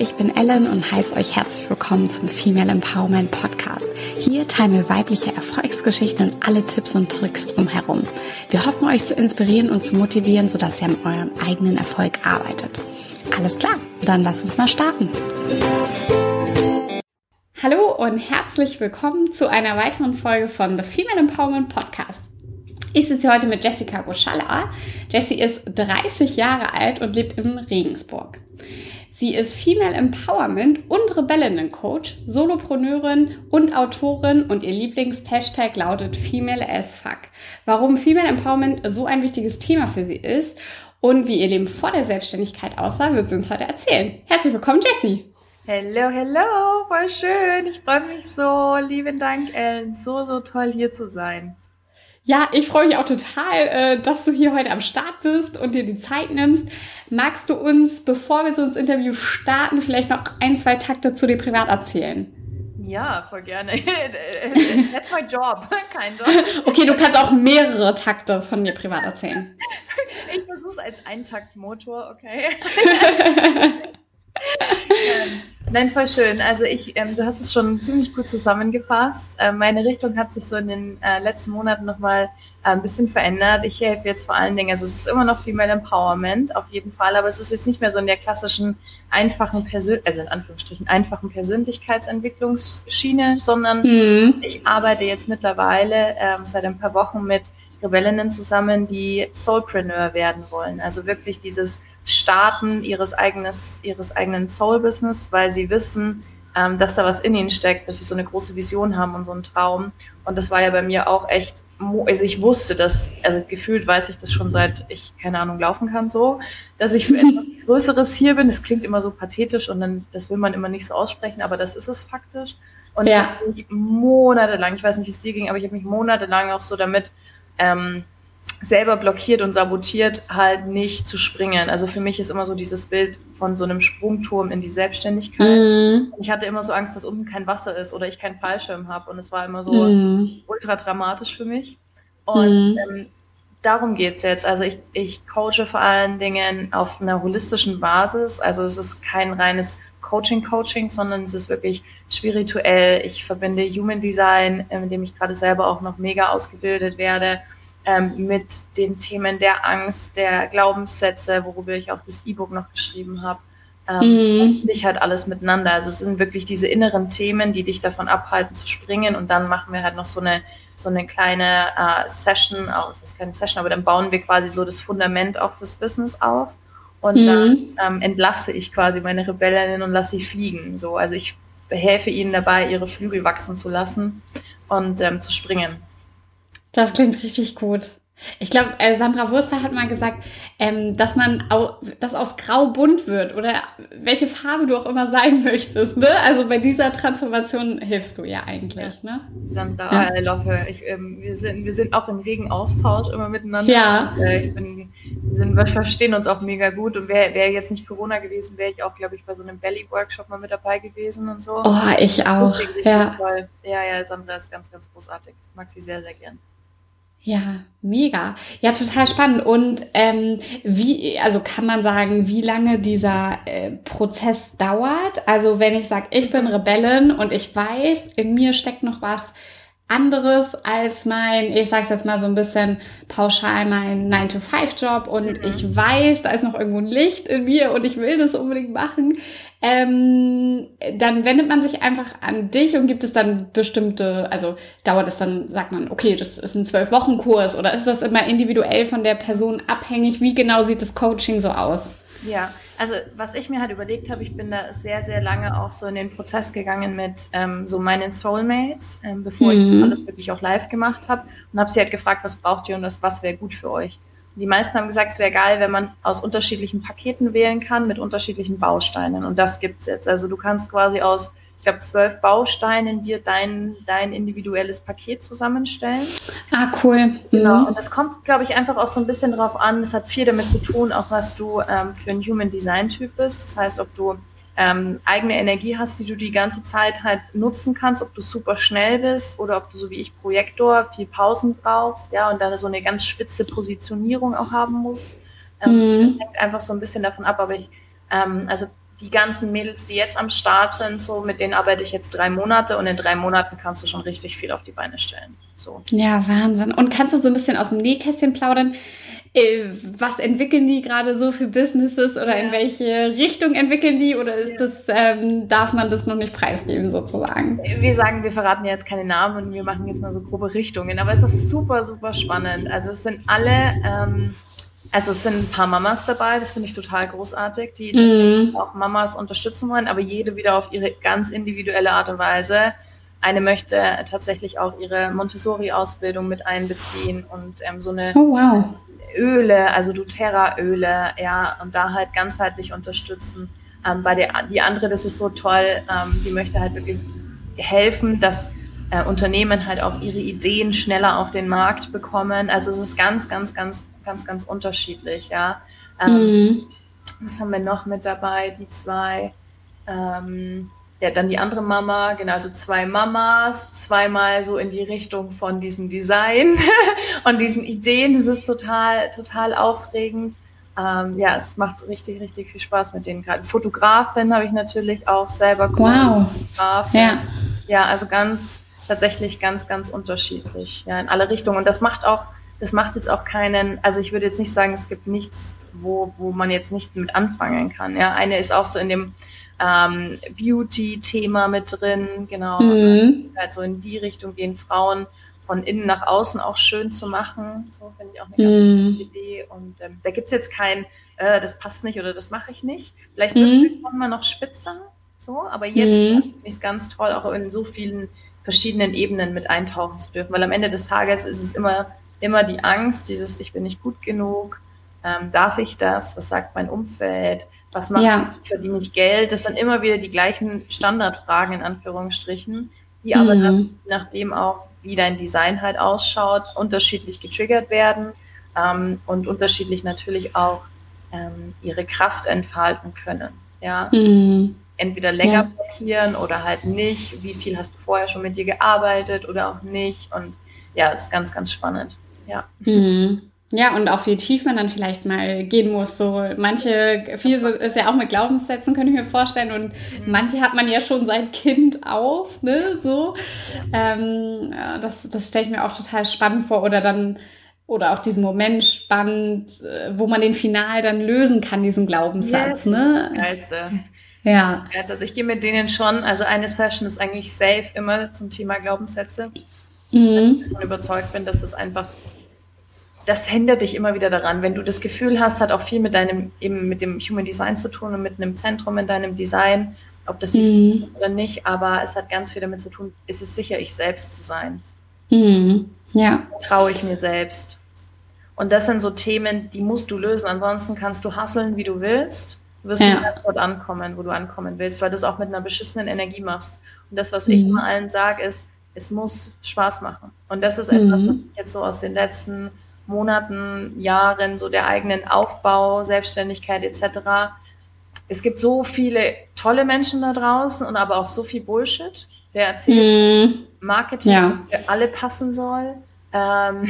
ich bin Ellen und heiße euch herzlich willkommen zum Female Empowerment Podcast. Hier teilen wir weibliche Erfolgsgeschichten und alle Tipps und Tricks drumherum. Wir hoffen euch zu inspirieren und zu motivieren, sodass ihr an eurem eigenen Erfolg arbeitet. Alles klar, dann lasst uns mal starten. Hallo und herzlich willkommen zu einer weiteren Folge von The Female Empowerment Podcast. Ich sitze heute mit Jessica Roschalla. Jessie ist 30 Jahre alt und lebt in Regensburg. Sie ist Female Empowerment und Rebellinnen-Coach, Solopreneurin und Autorin und ihr Lieblings-Hashtag lautet Female as Fuck. Warum Female Empowerment so ein wichtiges Thema für sie ist und wie ihr Leben vor der Selbstständigkeit aussah, wird sie uns heute erzählen. Herzlich willkommen, Jessie! Hello, hello, voll schön. Ich freue mich so. Lieben Dank, Ellen. So, so toll hier zu sein. Ja, ich freue mich auch total, äh, dass du hier heute am Start bist und dir die Zeit nimmst. Magst du uns, bevor wir so ins Interview starten, vielleicht noch ein, zwei Takte zu dir privat erzählen? Ja, voll gerne. That's my job, kind of. Okay, du kannst auch mehrere Takte von dir privat erzählen. Ich versuche es als Eintaktmotor, okay. ähm, Nein, voll schön. Also ich, ähm, du hast es schon ziemlich gut zusammengefasst. Ähm, meine Richtung hat sich so in den äh, letzten Monaten nochmal äh, ein bisschen verändert. Ich helfe jetzt vor allen Dingen, also es ist immer noch Female Empowerment auf jeden Fall, aber es ist jetzt nicht mehr so in der klassischen einfachen Persön also in Anführungsstrichen einfachen Persönlichkeitsentwicklungsschiene, sondern mhm. ich arbeite jetzt mittlerweile ähm, seit ein paar Wochen mit Rebellinnen zusammen, die Soulpreneur werden wollen. Also wirklich dieses Starten ihres, eigenes, ihres eigenen Soul-Business, weil sie wissen, ähm, dass da was in ihnen steckt, dass sie so eine große Vision haben und so einen Traum. Und das war ja bei mir auch echt, also ich wusste das, also gefühlt weiß ich das schon seit ich, keine Ahnung, laufen kann so, dass ich für etwas Größeres hier bin. Das klingt immer so pathetisch und dann, das will man immer nicht so aussprechen, aber das ist es faktisch. Und ja. ich habe mich monatelang, ich weiß nicht, wie es dir ging, aber ich habe mich monatelang auch so damit ähm, selber blockiert und sabotiert, halt nicht zu springen. Also für mich ist immer so dieses Bild von so einem Sprungturm in die Selbstständigkeit. Mm. Ich hatte immer so Angst, dass unten kein Wasser ist oder ich keinen Fallschirm habe. Und es war immer so mm. ultra dramatisch für mich. Und mm. ähm, darum geht's jetzt. Also ich, ich coache vor allen Dingen auf einer holistischen Basis. Also es ist kein reines Coaching-Coaching, sondern es ist wirklich spirituell. Ich verbinde Human Design, in dem ich gerade selber auch noch mega ausgebildet werde ähm, mit den Themen der Angst, der Glaubenssätze, worüber ich auch das E-Book noch geschrieben habe. Ähm, mhm. Ich halt alles miteinander. Also es sind wirklich diese inneren Themen, die dich davon abhalten zu springen. Und dann machen wir halt noch so eine so eine kleine äh, Session, auch das ist keine Session, aber dann bauen wir quasi so das Fundament auch fürs Business auf. Und mhm. dann ähm, entlasse ich quasi meine Rebellinnen und lasse sie fliegen. So, also ich helfe ihnen dabei, ihre Flügel wachsen zu lassen und ähm, zu springen. Das klingt richtig gut. Ich glaube, äh, Sandra Wurster hat mal gesagt, ähm, dass man au das aus Grau bunt wird oder welche Farbe du auch immer sein möchtest. Ne? Also bei dieser Transformation hilfst du ja eigentlich. Ne? Sandra, ja. I love her. Ich, ähm, wir, sind, wir sind auch in regen Austausch immer miteinander. Ja. Und, äh, ich bin, wir, sind, wir verstehen uns auch mega gut. Und wäre wär jetzt nicht Corona gewesen, wäre ich auch, glaube ich, bei so einem Belly-Workshop mal mit dabei gewesen und so. Oh, ich auch. Ja. ja, ja, Sandra ist ganz, ganz großartig. Ich mag sie sehr, sehr gern. Ja, mega. Ja, total spannend. Und ähm, wie, also kann man sagen, wie lange dieser äh, Prozess dauert? Also wenn ich sage, ich bin Rebellin und ich weiß, in mir steckt noch was anderes als mein, ich sag's jetzt mal so ein bisschen pauschal, mein 9-to-5-Job und mhm. ich weiß, da ist noch irgendwo ein Licht in mir und ich will das unbedingt machen ähm, dann wendet man sich einfach an dich und gibt es dann bestimmte, also dauert es dann, sagt man, okay, das ist ein zwölf Wochen Kurs oder ist das immer individuell von der Person abhängig? Wie genau sieht das Coaching so aus? Ja, also was ich mir halt überlegt habe, ich bin da sehr, sehr lange auch so in den Prozess gegangen mit ähm, so meinen Soulmates, ähm, bevor mhm. ich alles wirklich auch live gemacht habe und habe sie halt gefragt, was braucht ihr und was, was wäre gut für euch. Die meisten haben gesagt, es wäre geil, wenn man aus unterschiedlichen Paketen wählen kann mit unterschiedlichen Bausteinen. Und das gibt's jetzt. Also du kannst quasi aus, ich glaube, zwölf Bausteinen dir dein, dein individuelles Paket zusammenstellen. Ah, cool. Mhm. Genau. Und das kommt, glaube ich, einfach auch so ein bisschen drauf an. Es hat viel damit zu tun, auch was du ähm, für ein Human Design Typ bist. Das heißt, ob du ähm, eigene Energie hast, die du die ganze Zeit halt nutzen kannst, ob du super schnell bist oder ob du so wie ich Projektor viel Pausen brauchst, ja, und dann so eine ganz spitze Positionierung auch haben musst. Ähm, mhm. Hängt einfach so ein bisschen davon ab, aber ich, ähm, also die ganzen Mädels, die jetzt am Start sind, so mit denen arbeite ich jetzt drei Monate und in drei Monaten kannst du schon richtig viel auf die Beine stellen. So. Ja, Wahnsinn. Und kannst du so ein bisschen aus dem Nähkästchen plaudern? Äh, was entwickeln die gerade so für Businesses oder ja. in welche Richtung entwickeln die oder ist ja. das, ähm, darf man das noch nicht preisgeben sozusagen? Wir sagen, wir verraten jetzt keine Namen und wir machen jetzt mal so grobe Richtungen, aber es ist super, super spannend. Also es sind alle, ähm, also es sind ein paar Mamas dabei, das finde ich total großartig, die mhm. auch Mamas unterstützen wollen, aber jede wieder auf ihre ganz individuelle Art und Weise. Eine möchte tatsächlich auch ihre Montessori-Ausbildung mit einbeziehen und ähm, so eine oh, wow Öle, also doTERRA-Öle, ja, und da halt ganzheitlich unterstützen. Ähm, bei der, die andere, das ist so toll, ähm, die möchte halt wirklich helfen, dass äh, Unternehmen halt auch ihre Ideen schneller auf den Markt bekommen. Also es ist ganz, ganz, ganz, ganz, ganz unterschiedlich, ja. Ähm, mhm. Was haben wir noch mit dabei? Die zwei. Ähm, ja, dann die andere Mama, genau, also zwei Mamas, zweimal so in die Richtung von diesem Design und diesen Ideen. Das ist total, total aufregend. Ähm, ja, es macht richtig, richtig viel Spaß mit denen gerade. Fotografin habe ich natürlich auch selber. Wow. Ja. ja, also ganz, tatsächlich ganz, ganz unterschiedlich, ja, in alle Richtungen. Und das macht auch, das macht jetzt auch keinen, also ich würde jetzt nicht sagen, es gibt nichts, wo, wo man jetzt nicht mit anfangen kann. Ja, eine ist auch so in dem, ähm, Beauty-Thema mit drin, genau. Mhm. Halt so in die Richtung gehen, Frauen von innen nach außen auch schön zu machen. So finde ich auch eine ganz mhm. gute Idee. Und ähm, da gibt's jetzt kein, äh, das passt nicht oder das mache ich nicht. Vielleicht mhm. wird man noch spitzer, so, aber jetzt mhm. finde ich es ganz toll, auch in so vielen verschiedenen Ebenen mit eintauchen zu dürfen. Weil am Ende des Tages ist es immer, immer die Angst, dieses Ich bin nicht gut genug, ähm, darf ich das, was sagt mein Umfeld, was mache ja. ich, verdiene ich Geld? Das sind immer wieder die gleichen Standardfragen in Anführungsstrichen, die mhm. aber dann, nachdem auch, wie dein Design halt ausschaut, unterschiedlich getriggert werden ähm, und unterschiedlich natürlich auch ähm, ihre Kraft entfalten können. Ja. Mhm. Entweder länger ja. blockieren oder halt nicht. Wie viel hast du vorher schon mit dir gearbeitet oder auch nicht? Und ja, das ist ganz, ganz spannend. Ja. Mhm. Ja, und auch wie tief man dann vielleicht mal gehen muss. So manche, viel ist ja auch mit Glaubenssätzen, könnte ich mir vorstellen. Und mhm. manche hat man ja schon seit Kind auf, ne? So. Ähm, das das stelle ich mir auch total spannend vor. Oder dann, oder auch diesen Moment spannend, äh, wo man den final dann lösen kann, diesen Glaubenssatz. Yes, ne? Das Geilste. Ja. Also ich gehe mit denen schon, also eine Session ist eigentlich safe immer zum Thema Glaubenssätze. Mhm. Ich überzeugt bin, dass es einfach das hindert dich immer wieder daran. Wenn du das Gefühl hast, hat auch viel mit deinem, eben mit dem Human Design zu tun und mit einem Zentrum in deinem Design, ob das die mhm. oder nicht, aber es hat ganz viel damit zu tun, ist es sicher, ich selbst zu sein. Mhm. Ja. Traue ich mir selbst. Und das sind so Themen, die musst du lösen. Ansonsten kannst du hasseln, wie du willst. Du wirst ja. nicht dort ankommen, wo du ankommen willst, weil du es auch mit einer beschissenen Energie machst. Und das, was mhm. ich immer allen sage, ist, es muss Spaß machen. Und das ist etwas, mhm. was ich jetzt so aus den letzten Monaten, Jahren, so der eigenen Aufbau, Selbstständigkeit etc. Es gibt so viele tolle Menschen da draußen und aber auch so viel Bullshit, der erzählt, mm. Marketing ja. für alle passen soll. Ähm,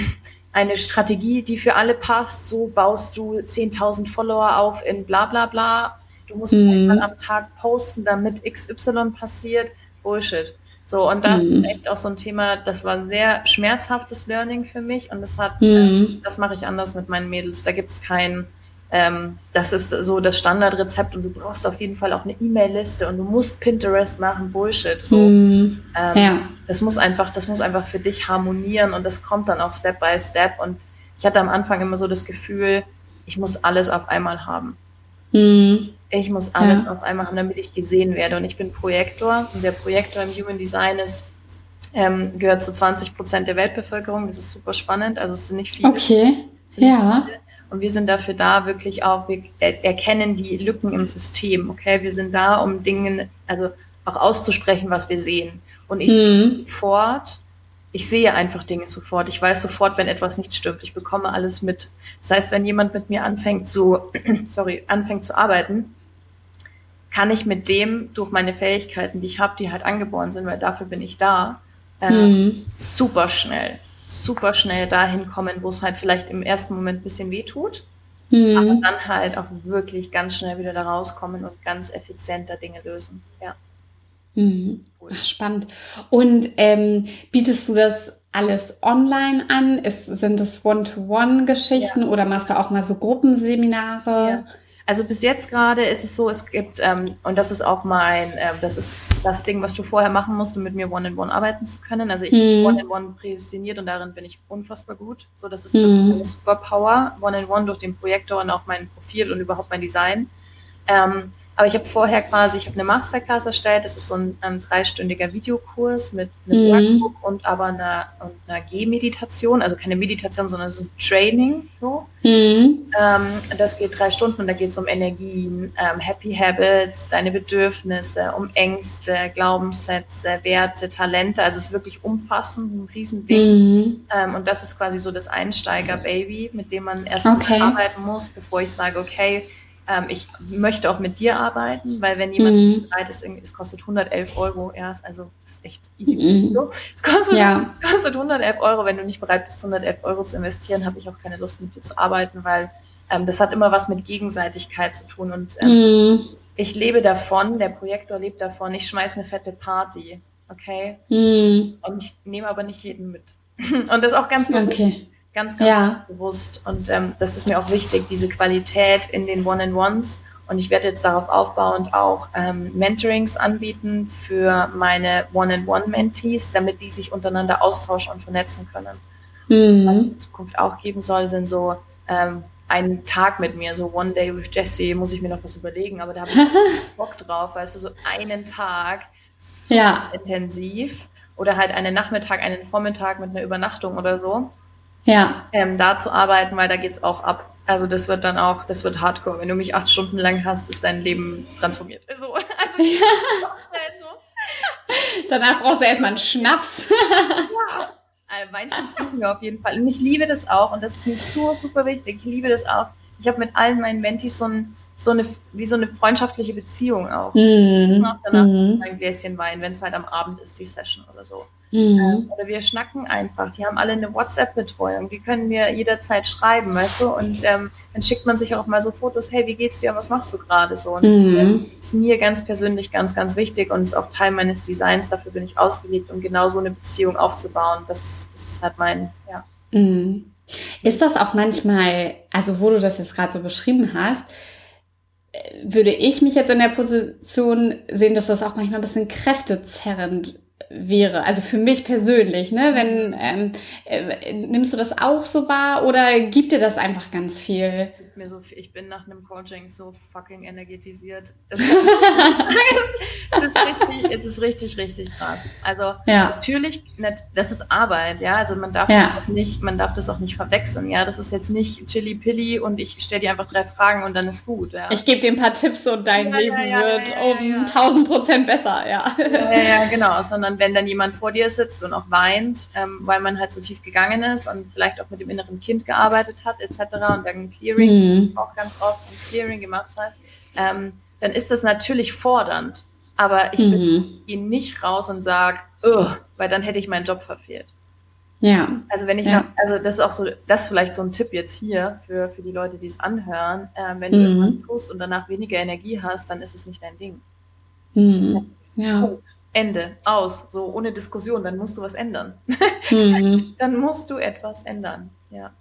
eine Strategie, die für alle passt. So baust du 10.000 Follower auf in bla bla bla. Du musst mm. einmal am Tag posten, damit XY passiert. Bullshit. So, und das mhm. ist echt auch so ein Thema, das war ein sehr schmerzhaftes Learning für mich und das hat, mhm. äh, das mache ich anders mit meinen Mädels. Da gibt es kein, ähm, das ist so das Standardrezept und du brauchst auf jeden Fall auch eine E-Mail-Liste und du musst Pinterest machen, Bullshit. So, mhm. ähm, ja. Das muss einfach, das muss einfach für dich harmonieren und das kommt dann auch Step by Step. Und ich hatte am Anfang immer so das Gefühl, ich muss alles auf einmal haben. Mhm. Ich muss alles ja. auf einmal haben, damit ich gesehen werde. Und ich bin Projektor und der Projektor im Human Design ist, ähm, gehört zu 20 Prozent der Weltbevölkerung. Das ist super spannend. Also es sind nicht viele. Okay. Ja. Viele. Und wir sind dafür da, wirklich auch, wir erkennen die Lücken im System. Okay, wir sind da, um Dinge, also auch auszusprechen, was wir sehen. Und ich mhm. sofort, ich sehe einfach Dinge sofort. Ich weiß sofort, wenn etwas nicht stimmt. Ich bekomme alles mit. Das heißt, wenn jemand mit mir anfängt zu, sorry, anfängt zu arbeiten, kann ich mit dem durch meine Fähigkeiten, die ich habe, die halt angeboren sind, weil dafür bin ich da, äh, mhm. super schnell, super schnell dahin kommen, wo es halt vielleicht im ersten Moment ein bisschen weh tut. mhm. aber dann halt auch wirklich ganz schnell wieder da rauskommen und ganz effizienter Dinge lösen. Ja. Mhm. Cool. Ach, spannend. Und ähm, bietest du das alles online an? Ist, sind es One-to-One-Geschichten ja. oder machst du auch mal so Gruppenseminare? Ja. Also bis jetzt gerade ist es so, es gibt, ähm, und das ist auch mein, ähm, das ist das Ding, was du vorher machen musst, um mit mir One-in-One arbeiten zu können. Also ich bin mhm. One-in-One prädestiniert und darin bin ich unfassbar gut. So, das ist mm. eine Superpower, One-in-One durch den Projektor und auch mein Profil und überhaupt mein Design. Ähm, aber ich habe vorher quasi, ich habe eine Masterclass erstellt. Das ist so ein, ein dreistündiger Videokurs mit einem mhm. Workbook und aber einer, einer G-Meditation. Also keine Meditation, sondern es ist ein Training. So. Mhm. Ähm, das geht drei Stunden und da geht es um Energien, ähm, Happy Habits, deine Bedürfnisse, um Ängste, Glaubenssätze, Werte, Talente. Also es ist wirklich umfassend, ein Riesending. Mhm. Ähm, und das ist quasi so das Einsteiger-Baby, mit dem man erst okay. arbeiten muss, bevor ich sage, okay, ähm, ich möchte auch mit dir arbeiten, weil wenn jemand mhm. bereit ist, es kostet 111 Euro erst, also ist echt easy. Mhm. Es kostet, ja. kostet 111 Euro, wenn du nicht bereit bist, 111 Euro zu investieren, habe ich auch keine Lust mit dir zu arbeiten, weil ähm, das hat immer was mit Gegenseitigkeit zu tun und ähm, mhm. ich lebe davon, der Projektor lebt davon, ich schmeiße eine fette Party, okay? Mhm. Und ich nehme aber nicht jeden mit. und das ist auch ganz okay. Ganz, ganz ja. bewusst. Und ähm, das ist mir auch wichtig, diese Qualität in den One-on-Ones. Und ich werde jetzt darauf aufbauend auch ähm, Mentorings anbieten für meine One-on-One-Mentees, damit die sich untereinander austauschen und vernetzen können. Mhm. Was es in Zukunft auch geben soll, sind so ähm, einen Tag mit mir, so One Day with Jesse, muss ich mir noch was überlegen, aber da habe ich Bock drauf, weißt du, so einen Tag super ja. intensiv oder halt einen Nachmittag, einen Vormittag mit einer Übernachtung oder so ja. ähm, da zu arbeiten, weil da geht es auch ab. Also das wird dann auch, das wird hardcore. Wenn du mich acht Stunden lang hast, ist dein Leben transformiert. So, also ja. so. Danach brauchst du erstmal einen Schnaps. ja. Äh, Weinchen trinken wir auf jeden Fall. Und ich liebe das auch. Und das ist mir super, super wichtig. Ich liebe das auch. Ich habe mit allen meinen Mentis so, ein, so, eine, wie so eine freundschaftliche Beziehung auch. Mm. Auch danach mm. ein Gläschen Wein, wenn es halt am Abend ist, die Session oder so. Mhm. Ähm, oder wir schnacken einfach. Die haben alle eine WhatsApp-Betreuung. Die können mir jederzeit schreiben, weißt du? Und ähm, dann schickt man sich auch mal so Fotos, hey, wie geht's dir? Was machst du gerade so? Und mhm. das ist mir ganz persönlich ganz, ganz wichtig und ist auch Teil meines Designs. Dafür bin ich ausgelegt, um genau so eine Beziehung aufzubauen. Das ist, das ist halt mein, ja. Mhm. Ist das auch manchmal, also wo du das jetzt gerade so beschrieben hast, äh, würde ich mich jetzt in der Position sehen, dass das auch manchmal ein bisschen kräftezerrend wäre. Also für mich persönlich, ne? Wenn ähm, äh, nimmst du das auch so wahr oder gibt dir das einfach ganz viel? Mir so viel. Ich bin nach einem Coaching so fucking energetisiert. Es ist, richtig, es ist richtig, richtig krass. Also ja. natürlich, das ist Arbeit, ja. Also man darf ja. das auch nicht, man darf das auch nicht verwechseln, ja. Das ist jetzt nicht chili pilli und ich stelle dir einfach drei Fragen und dann ist gut. Ja. Ich gebe dir ein paar Tipps und dein Leben wird um 1000 Prozent besser, ja. Ja, ja, genau. Sondern wenn dann jemand vor dir sitzt und auch weint, ähm, weil man halt so tief gegangen ist und vielleicht auch mit dem inneren Kind gearbeitet hat, etc. und dann Clearing mhm. auch ganz oft ein Clearing gemacht hat, ähm, dann ist das natürlich fordernd. Aber ich mhm. ihn nicht raus und sage, weil dann hätte ich meinen Job verfehlt. Ja. Also wenn ich ja. noch, also das ist auch so, das ist vielleicht so ein Tipp jetzt hier für, für die Leute, die es anhören. Ähm, wenn du mhm. irgendwas tust und danach weniger Energie hast, dann ist es nicht dein Ding. Mhm. Ja. Ende, aus, so ohne Diskussion, dann musst du was ändern. Mhm. dann musst du etwas ändern, ja.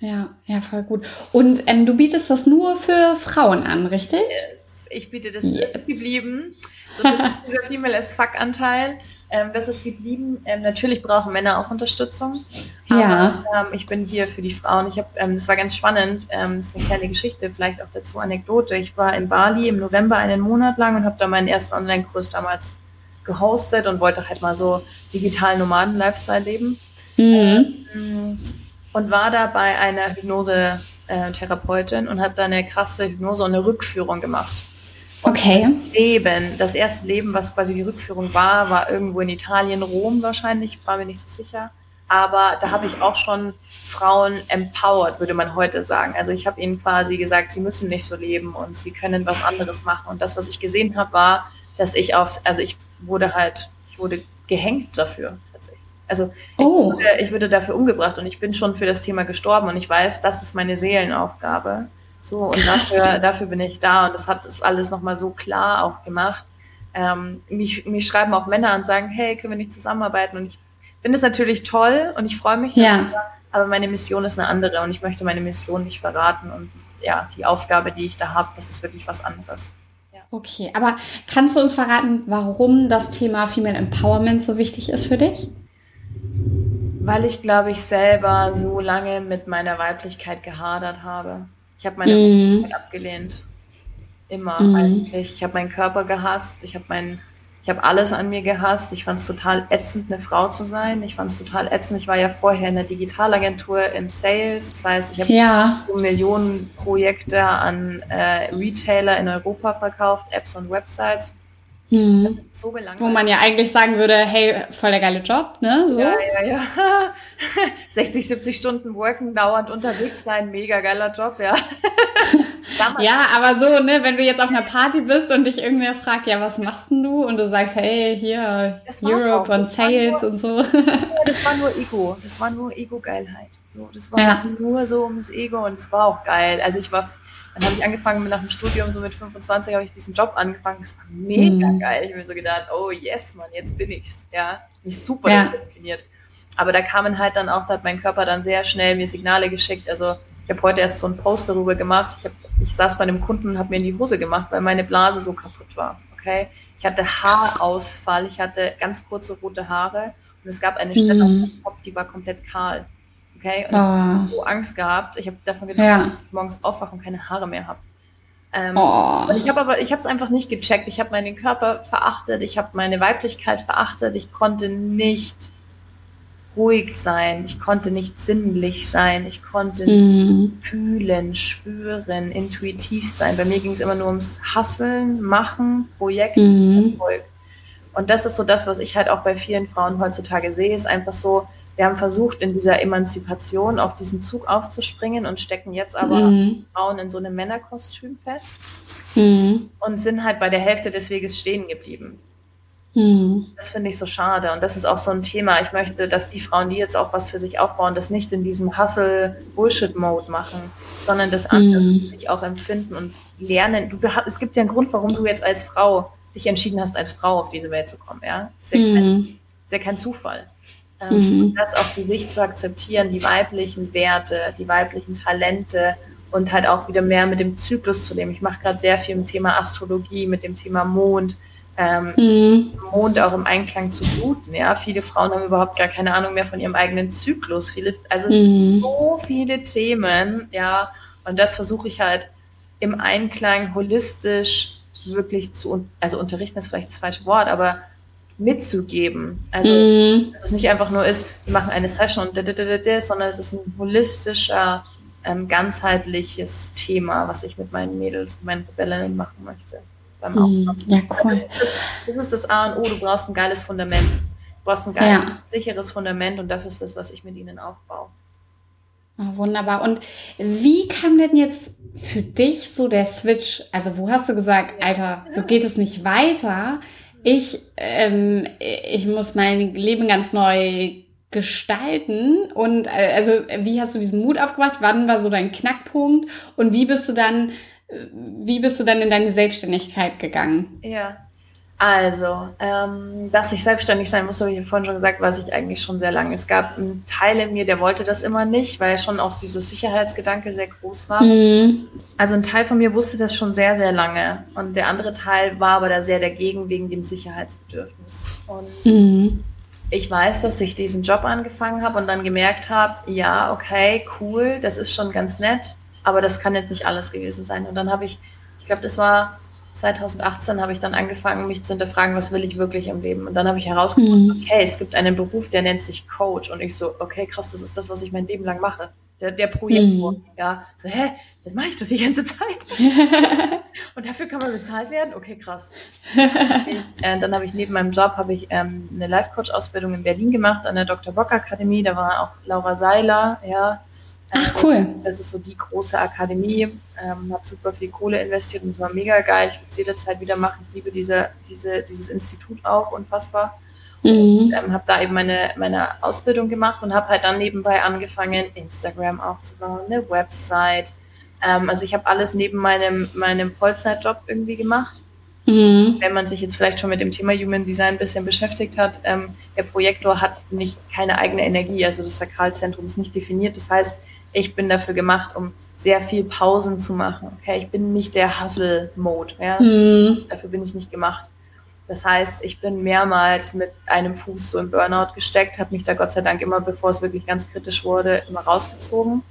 Ja, ja, voll gut. Und ähm, du bietest das nur für Frauen an, richtig? Yes. Ich biete das, yes. geblieben. So dieser Female as Fuck-Anteil, ähm, das ist geblieben. Ähm, natürlich brauchen Männer auch Unterstützung. Ja. Aber, ähm, ich bin hier für die Frauen. Ich habe, ähm, das war ganz spannend. Ähm, das ist eine kleine Geschichte, vielleicht auch dazu Anekdote. Ich war in Bali im November einen Monat lang und habe da meinen ersten Online-Kurs damals gehostet und wollte halt mal so digitalen Nomaden-Lifestyle leben. Mhm. Ähm, und war da bei einer Hypnose-Therapeutin und habe da eine krasse Hypnose und eine Rückführung gemacht. Okay. Leben, das erste Leben, was quasi die Rückführung war, war irgendwo in Italien, Rom wahrscheinlich, war mir nicht so sicher. Aber da habe ich auch schon Frauen empowered, würde man heute sagen. Also ich habe ihnen quasi gesagt, sie müssen nicht so leben und sie können was anderes machen. Und das, was ich gesehen habe, war, dass ich auf, also ich wurde halt, ich wurde gehängt dafür tatsächlich. Also oh. ich, würde, ich würde dafür umgebracht und ich bin schon für das Thema gestorben und ich weiß, das ist meine Seelenaufgabe. So, und dafür, dafür bin ich da. Und das hat das alles nochmal so klar auch gemacht. Ähm, mich, mich schreiben auch Männer und sagen, hey, können wir nicht zusammenarbeiten? Und ich finde es natürlich toll und ich freue mich ja. aber meine Mission ist eine andere und ich möchte meine Mission nicht verraten. Und ja, die Aufgabe, die ich da habe, das ist wirklich was anderes. Okay, aber kannst du uns verraten, warum das Thema Female Empowerment so wichtig ist für dich? Weil ich, glaube ich, selber so lange mit meiner Weiblichkeit gehadert habe. Ich habe meine mm. abgelehnt. Immer mm. eigentlich. Ich habe meinen Körper gehasst. Ich habe mein, ich habe alles an mir gehasst. Ich fand es total ätzend, eine Frau zu sein. Ich fand es total ätzend. Ich war ja vorher in der Digitalagentur im Sales. Das heißt, ich habe ja. Millionen Projekte an äh, Retailer in Europa verkauft, Apps und Websites. Hm. So gelangweilt. Wo man ja eigentlich sagen würde, hey, voll der geile Job, ne? So. Ja, ja, ja. 60, 70 Stunden worken, dauernd unterwegs sein, mega geiler Job, ja. ja, aber so, ne, wenn du jetzt auf einer Party bist und dich irgendwer fragt, ja, was machst denn du? Und du sagst, hey, hier, Europe und Sales nur, und so. das war nur Ego. Das war nur Ego-Geilheit. So, das war ja. nur so ums Ego und es war auch geil. Also ich war dann habe ich angefangen nach dem Studium, so mit 25 habe ich diesen Job angefangen. Das war mega mhm. geil. Ich habe mir so gedacht, oh yes, Mann, jetzt bin ich's. Ja, mich super ja. definiert. Aber da kamen halt dann auch, da hat mein Körper dann sehr schnell mir Signale geschickt. Also ich habe heute erst so einen Post darüber gemacht. Ich, hab, ich saß bei einem Kunden und habe mir in die Hose gemacht, weil meine Blase so kaputt war. Okay, ich hatte Haarausfall, ich hatte ganz kurze rote Haare und es gab eine Stelle mhm. auf dem Kopf, die war komplett kahl. Okay, und oh. ich habe so Angst gehabt. Ich habe davon gedacht, ja. dass ich morgens aufwache und keine Haare mehr habe. Ähm, oh. Und ich habe aber, ich habe es einfach nicht gecheckt. Ich habe meinen Körper verachtet, ich habe meine Weiblichkeit verachtet. Ich konnte nicht ruhig sein, ich konnte nicht sinnlich sein, ich konnte mm. fühlen, spüren, intuitiv sein. Bei mir ging es immer nur ums Hasseln, Machen, Projekt, mm. Erfolg. Und das ist so das, was ich halt auch bei vielen Frauen heutzutage sehe, ist einfach so, wir haben versucht, in dieser Emanzipation auf diesen Zug aufzuspringen und stecken jetzt aber mhm. Frauen in so einem Männerkostüm fest mhm. und sind halt bei der Hälfte des Weges stehen geblieben. Mhm. Das finde ich so schade. Und das ist auch so ein Thema. Ich möchte, dass die Frauen, die jetzt auch was für sich aufbauen, das nicht in diesem Hustle-Bullshit-Mode machen, sondern das andere mhm. sich auch empfinden und lernen. Du, es gibt ja einen Grund, warum du jetzt als Frau dich entschieden hast, als Frau auf diese Welt zu kommen. Ja? Ist ja, kein, mhm. ist ja kein Zufall. Ähm, mhm. Das auch für sich zu akzeptieren, die weiblichen Werte, die weiblichen Talente und halt auch wieder mehr mit dem Zyklus zu leben. Ich mache gerade sehr viel mit dem Thema Astrologie, mit dem Thema Mond, ähm, mhm. Mond auch im Einklang zu bluten. Ja, viele Frauen haben überhaupt gar keine Ahnung mehr von ihrem eigenen Zyklus. Viele, also es mhm. sind so viele Themen, ja, und das versuche ich halt im Einklang holistisch wirklich zu, also unterrichten ist vielleicht das falsche Wort, aber mitzugeben. Also, mm. dass es nicht einfach nur ist, wir machen eine Session und da, sondern es ist ein holistischer, ähm, ganzheitliches Thema, was ich mit meinen Mädels, mit meinen Rebellinnen machen möchte. Beim mm. Ja, cool. Das ist das A und O, du brauchst ein geiles Fundament. Du brauchst ein geiles, ja. sicheres Fundament und das ist das, was ich mit ihnen aufbaue. Oh, wunderbar. Und wie kam denn jetzt für dich so der Switch? Also, wo hast du gesagt, Alter, so geht es nicht weiter? Ich, ähm, ich muss mein Leben ganz neu gestalten und äh, also wie hast du diesen Mut aufgebracht? Wann war so dein Knackpunkt und wie bist du dann wie bist du dann in deine Selbstständigkeit gegangen? Ja, also, ähm, dass ich selbstständig sein muss, habe ich vorhin schon gesagt, weiß ich eigentlich schon sehr lange. Es gab einen Teil in mir, der wollte das immer nicht, weil schon auch dieses Sicherheitsgedanke sehr groß war. Mhm. Also ein Teil von mir wusste das schon sehr, sehr lange. Und der andere Teil war aber da sehr dagegen wegen dem Sicherheitsbedürfnis. Und mhm. ich weiß, dass ich diesen Job angefangen habe und dann gemerkt habe, ja, okay, cool, das ist schon ganz nett, aber das kann jetzt nicht alles gewesen sein. Und dann habe ich, ich glaube, das war 2018 habe ich dann angefangen, mich zu hinterfragen, was will ich wirklich im Leben? Und dann habe ich herausgefunden, mhm. okay, es gibt einen Beruf, der nennt sich Coach. Und ich so, okay, krass, das ist das, was ich mein Leben lang mache. Der, der Projekt, mhm. ja, so, hä, das mache ich doch die ganze Zeit. und dafür kann man bezahlt werden? Okay, krass. Okay. Äh, dann habe ich neben meinem Job habe ich ähm, eine Life-Coach-Ausbildung in Berlin gemacht an der Dr. Bock Akademie. Da war auch Laura Seiler, ja, Ach cool. Das ist so die große Akademie. Ähm, habe super viel Kohle investiert und es war mega geil. Ich würde es jederzeit wieder machen. Ich liebe diese, diese, dieses Institut auch unfassbar. Mhm. Ähm, habe da eben meine, meine Ausbildung gemacht und habe halt dann nebenbei angefangen, Instagram aufzubauen, eine Website. Ähm, also ich habe alles neben meinem, meinem Vollzeitjob irgendwie gemacht. Mhm. Wenn man sich jetzt vielleicht schon mit dem Thema Human Design ein bisschen beschäftigt hat, ähm, der Projektor hat nicht keine eigene Energie, also das Sakralzentrum ist nicht definiert. Das heißt, ich bin dafür gemacht, um sehr viel Pausen zu machen. Okay, ich bin nicht der Hustle-Mode. Ja? Mhm. Dafür bin ich nicht gemacht. Das heißt, ich bin mehrmals mit einem Fuß so im Burnout gesteckt, habe mich da Gott sei Dank immer, bevor es wirklich ganz kritisch wurde, immer rausgezogen,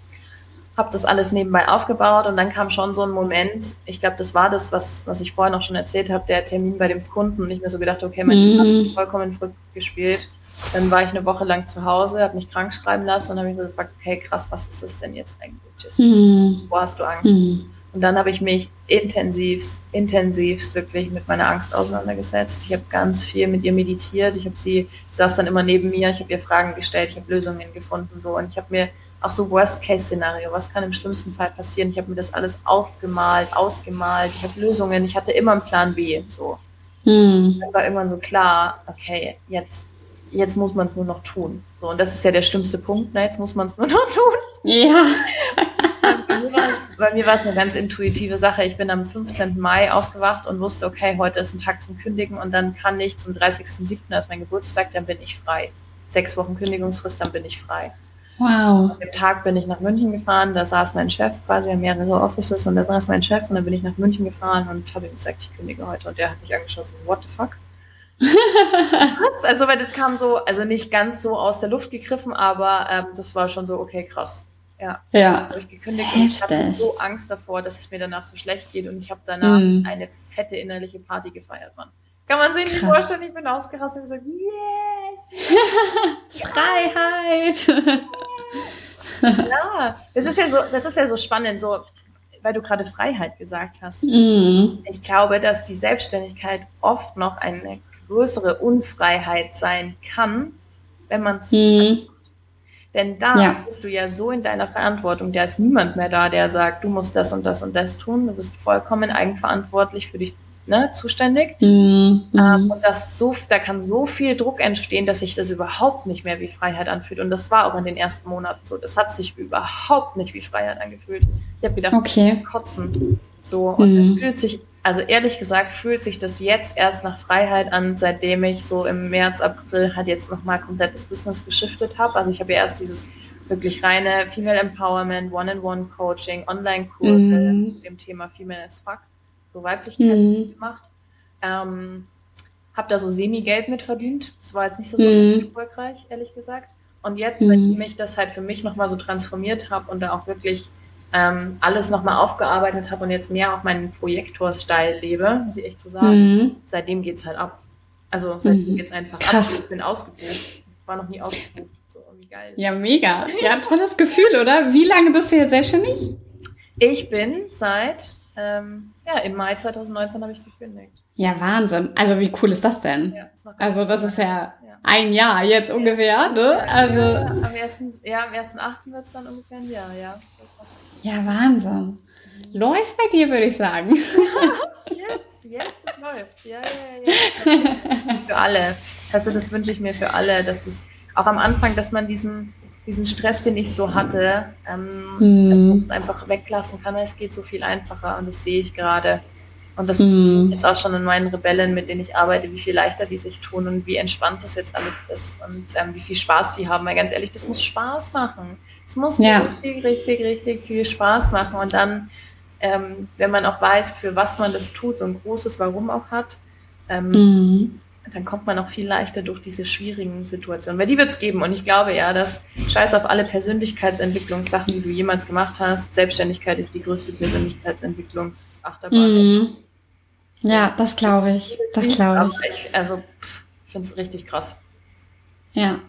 habe das alles nebenbei aufgebaut und dann kam schon so ein Moment, ich glaube, das war das, was, was ich vorher noch schon erzählt habe, der Termin bei dem Kunden und ich mir so gedacht, okay, mein mhm. Hat vollkommen verrückt gespielt. Dann war ich eine Woche lang zu Hause, habe mich krank schreiben lassen und habe mich so gefragt, hey krass, was ist das denn jetzt eigentlich? Mhm. Wo hast du Angst? Mhm. Und dann habe ich mich intensivst, intensivst wirklich mit meiner Angst auseinandergesetzt. Ich habe ganz viel mit ihr meditiert. Ich habe sie, sie saß dann immer neben mir, ich habe ihr Fragen gestellt, ich habe Lösungen gefunden so und ich habe mir auch so Worst-Case-Szenario, was kann im schlimmsten Fall passieren? Ich habe mir das alles aufgemalt, ausgemalt, ich habe Lösungen, ich hatte immer einen Plan B. So. Hm. Dann war irgendwann so klar, okay, jetzt, jetzt muss man es nur noch tun. So, und das ist ja der schlimmste Punkt, ne? jetzt muss man es nur noch tun. Ja. bei mir war es eine ganz intuitive Sache. Ich bin am 15. Mai aufgewacht und wusste, okay, heute ist ein Tag zum Kündigen und dann kann ich zum 30.07., das ist mein Geburtstag, dann bin ich frei. Sechs Wochen Kündigungsfrist, dann bin ich frei. Wow. Dem Tag bin ich nach München gefahren, da saß mein Chef quasi, in mehrere Offices und da saß mein Chef und dann bin ich nach München gefahren und habe ihm gesagt, ich kündige heute und der hat mich angeschaut so, what the fuck? Was? also, weil das kam so, also nicht ganz so aus der Luft gegriffen, aber ähm, das war schon so, okay, krass. Ja. ja. Habe ich gekündigt Heftig. und ich hatte so Angst davor, dass es mir danach so schlecht geht und ich habe danach mm. eine fette innerliche Party gefeiert, Mann. Kann man sich nicht vorstellen, ich bin ausgerastet und gesagt, yes! Freiheit! ja, das ist ja so, das ist ja so spannend, so, weil du gerade Freiheit gesagt hast. Mm. Ich glaube, dass die Selbstständigkeit oft noch eine größere Unfreiheit sein kann, wenn man es mm. Denn da ja. bist du ja so in deiner Verantwortung, da ist niemand mehr da, der sagt, du musst das und das und das tun. Du bist vollkommen eigenverantwortlich für dich ne, zuständig. Mhm. Ähm, und das so, da kann so viel Druck entstehen, dass sich das überhaupt nicht mehr wie Freiheit anfühlt. Und das war auch in den ersten Monaten so. Das hat sich überhaupt nicht wie Freiheit angefühlt. Ich habe gedacht, okay. kotzen. So, und mhm. fühlt sich also ehrlich gesagt fühlt sich das jetzt erst nach Freiheit an, seitdem ich so im März, April halt jetzt nochmal komplett das Business geschiftet habe. Also ich habe ja erst dieses wirklich reine Female Empowerment, One-on-One-Coaching, Online-Kurse mhm. dem Thema Female as Fuck, so Weiblichkeit mhm. gemacht. Ähm, habe da so Semi-Geld mit verdient. Das war jetzt nicht so, so mhm. erfolgreich, ehrlich gesagt. Und jetzt, mhm. wenn ich das halt für mich nochmal so transformiert habe und da auch wirklich ähm, alles nochmal aufgearbeitet habe und jetzt mehr auf meinen Projektor-Style lebe, muss ich echt so sagen. Mhm. Seitdem geht es halt ab. Also seitdem mhm. es einfach Krass. ab. Ich bin ausgebucht. War noch nie ausgebucht. So, geil. Ja, mega. Ja, tolles Gefühl, oder? Wie lange bist du jetzt selbstständig? Ich bin seit, ähm, ja, im Mai 2019 habe ich gekündigt. Ja, Wahnsinn. Also wie cool ist das denn? Ja, also das ist ja, ja, ein Jahr jetzt ungefähr, ne? Also ja, am 1.8. Ja, am 1. wird es dann ungefähr ein Jahr, ja. Ja, Wahnsinn. Läuft bei dir, würde ich sagen. jetzt, jetzt es läuft. Ja, ja, ja. Für alle. Also das wünsche ich mir für alle, dass das auch am Anfang, dass man diesen, diesen Stress, den ich so hatte, ähm, mm. einfach weglassen kann. Es geht so viel einfacher und das sehe ich gerade. Und das mm. jetzt auch schon in meinen Rebellen, mit denen ich arbeite, wie viel leichter die sich tun und wie entspannt das jetzt alles ist und ähm, wie viel Spaß sie haben. Weil ganz ehrlich, das muss Spaß machen. Es muss ja. richtig, richtig, richtig viel Spaß machen. Und dann, ähm, wenn man auch weiß, für was man das tut, so ein großes Warum auch hat, ähm, mhm. dann kommt man auch viel leichter durch diese schwierigen Situationen. Weil die wird es geben. Und ich glaube ja, dass scheiß auf alle Persönlichkeitsentwicklungssachen, die du jemals gemacht hast. Selbstständigkeit ist die größte Persönlichkeitsentwicklungsachterbahn. Mhm. Ja, das glaube ich. Das glaube ich. ich. Also, ich finde es richtig krass. Ja,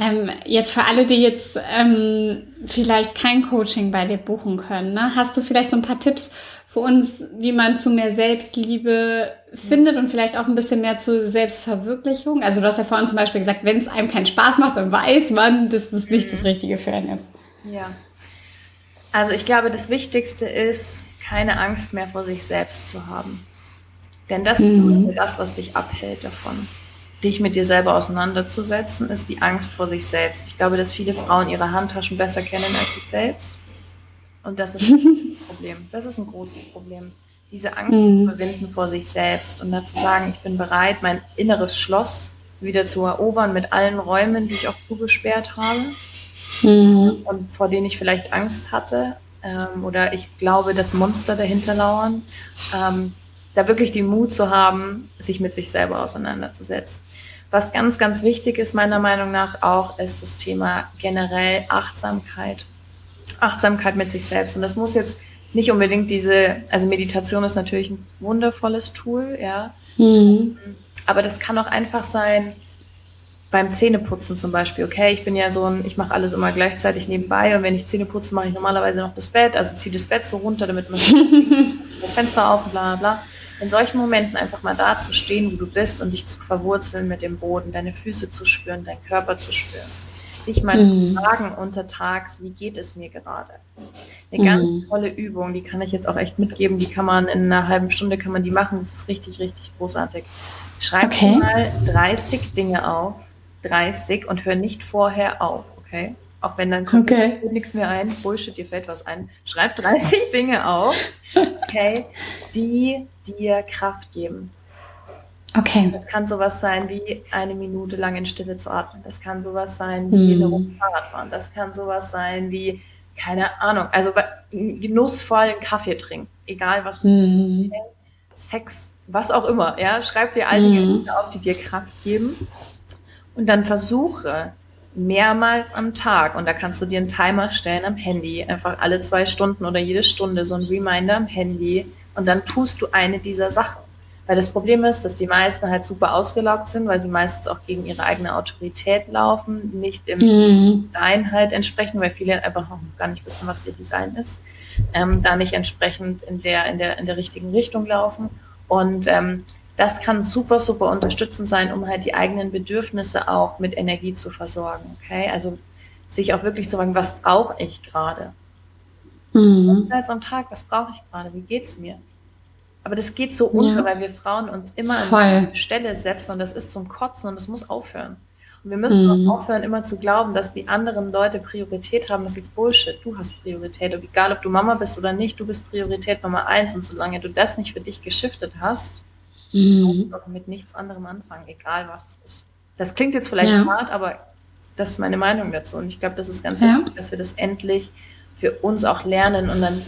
ähm, jetzt für alle, die jetzt ähm, vielleicht kein Coaching bei dir buchen können, ne? hast du vielleicht so ein paar Tipps für uns, wie man zu mehr Selbstliebe findet und vielleicht auch ein bisschen mehr zur Selbstverwirklichung? Also du hast ja vorhin zum Beispiel gesagt, wenn es einem keinen Spaß macht, dann weiß man, dass das nicht das Richtige für einen ist. Ja. Also ich glaube, das Wichtigste ist, keine Angst mehr vor sich selbst zu haben. Denn das mhm. ist das, was dich abhält davon. Dich mit dir selber auseinanderzusetzen, ist die Angst vor sich selbst. Ich glaube, dass viele Frauen ihre Handtaschen besser kennen als sich selbst. Und das ist ein Problem. Das ist ein großes Problem. Diese Angst mhm. zu überwinden vor sich selbst und dazu sagen, ich bin bereit, mein inneres Schloss wieder zu erobern mit allen Räumen, die ich auch zugesperrt habe mhm. und vor denen ich vielleicht Angst hatte ähm, oder ich glaube, dass Monster dahinter lauern. Ähm, da wirklich den Mut zu haben, sich mit sich selber auseinanderzusetzen. Was ganz, ganz wichtig ist, meiner Meinung nach auch, ist das Thema generell Achtsamkeit. Achtsamkeit mit sich selbst. Und das muss jetzt nicht unbedingt diese, also Meditation ist natürlich ein wundervolles Tool, ja. Mhm. Aber das kann auch einfach sein, beim Zähneputzen zum Beispiel, okay, ich bin ja so ein, ich mache alles immer gleichzeitig nebenbei und wenn ich Zähne putze, mache ich normalerweise noch das Bett, also ziehe das Bett so runter, damit man das Fenster auf und bla bla in solchen Momenten einfach mal da zu stehen, wo du bist und dich zu verwurzeln mit dem Boden, deine Füße zu spüren, deinen Körper zu spüren. Dich mal mhm. zu fragen untertags, wie geht es mir gerade? Eine ganz mhm. tolle Übung, die kann ich jetzt auch echt mitgeben, die kann man in einer halben Stunde kann man die machen, das ist richtig, richtig großartig. Schreib okay. mal 30 Dinge auf, 30 und hör nicht vorher auf, okay? Auch wenn dann kommt okay. nichts mehr ein, Bullshit, dir fällt was ein. Schreib 30 Dinge auf, okay, die dir Kraft geben. Okay. Das kann sowas sein wie eine Minute lang in Stille zu atmen. Das kann sowas sein wie mm. eine Runde Fahrrad fahren. Das kann sowas sein wie, keine Ahnung, also genussvollen Kaffee trinken. Egal was es mm. ist. Sex, was auch immer. Ja, schreib dir all die mm. Dinge auf, die dir Kraft geben. Und dann versuche mehrmals am Tag, und da kannst du dir einen Timer stellen am Handy, einfach alle zwei Stunden oder jede Stunde so ein Reminder am Handy, und dann tust du eine dieser Sachen. Weil das Problem ist, dass die meisten halt super ausgelaugt sind, weil sie meistens auch gegen ihre eigene Autorität laufen, nicht im mhm. Design halt entsprechen, weil viele einfach noch gar nicht wissen, was ihr Design ist, ähm, da nicht entsprechend in der, in der, in der richtigen Richtung laufen. Und ähm, das kann super, super unterstützend sein, um halt die eigenen Bedürfnisse auch mit Energie zu versorgen. Okay, also sich auch wirklich zu fragen, was brauche ich gerade? Mhm. am Tag, was brauche ich gerade? Wie geht's mir? Aber das geht so unter, ja. weil wir Frauen uns immer Voll. an eine Stelle setzen und das ist zum Kotzen und das muss aufhören. Und wir müssen mhm. aufhören, immer zu glauben, dass die anderen Leute Priorität haben. Das ist Bullshit. Du hast Priorität. Und egal, ob du Mama bist oder nicht, du bist Priorität Nummer eins. Und solange du das nicht für dich geschiftet hast, mhm. mit nichts anderem anfangen, egal was es ist. Das klingt jetzt vielleicht ja. hart, aber das ist meine Meinung dazu. Und ich glaube, das ist ganz ja. wichtig, dass wir das endlich für uns auch lernen und dann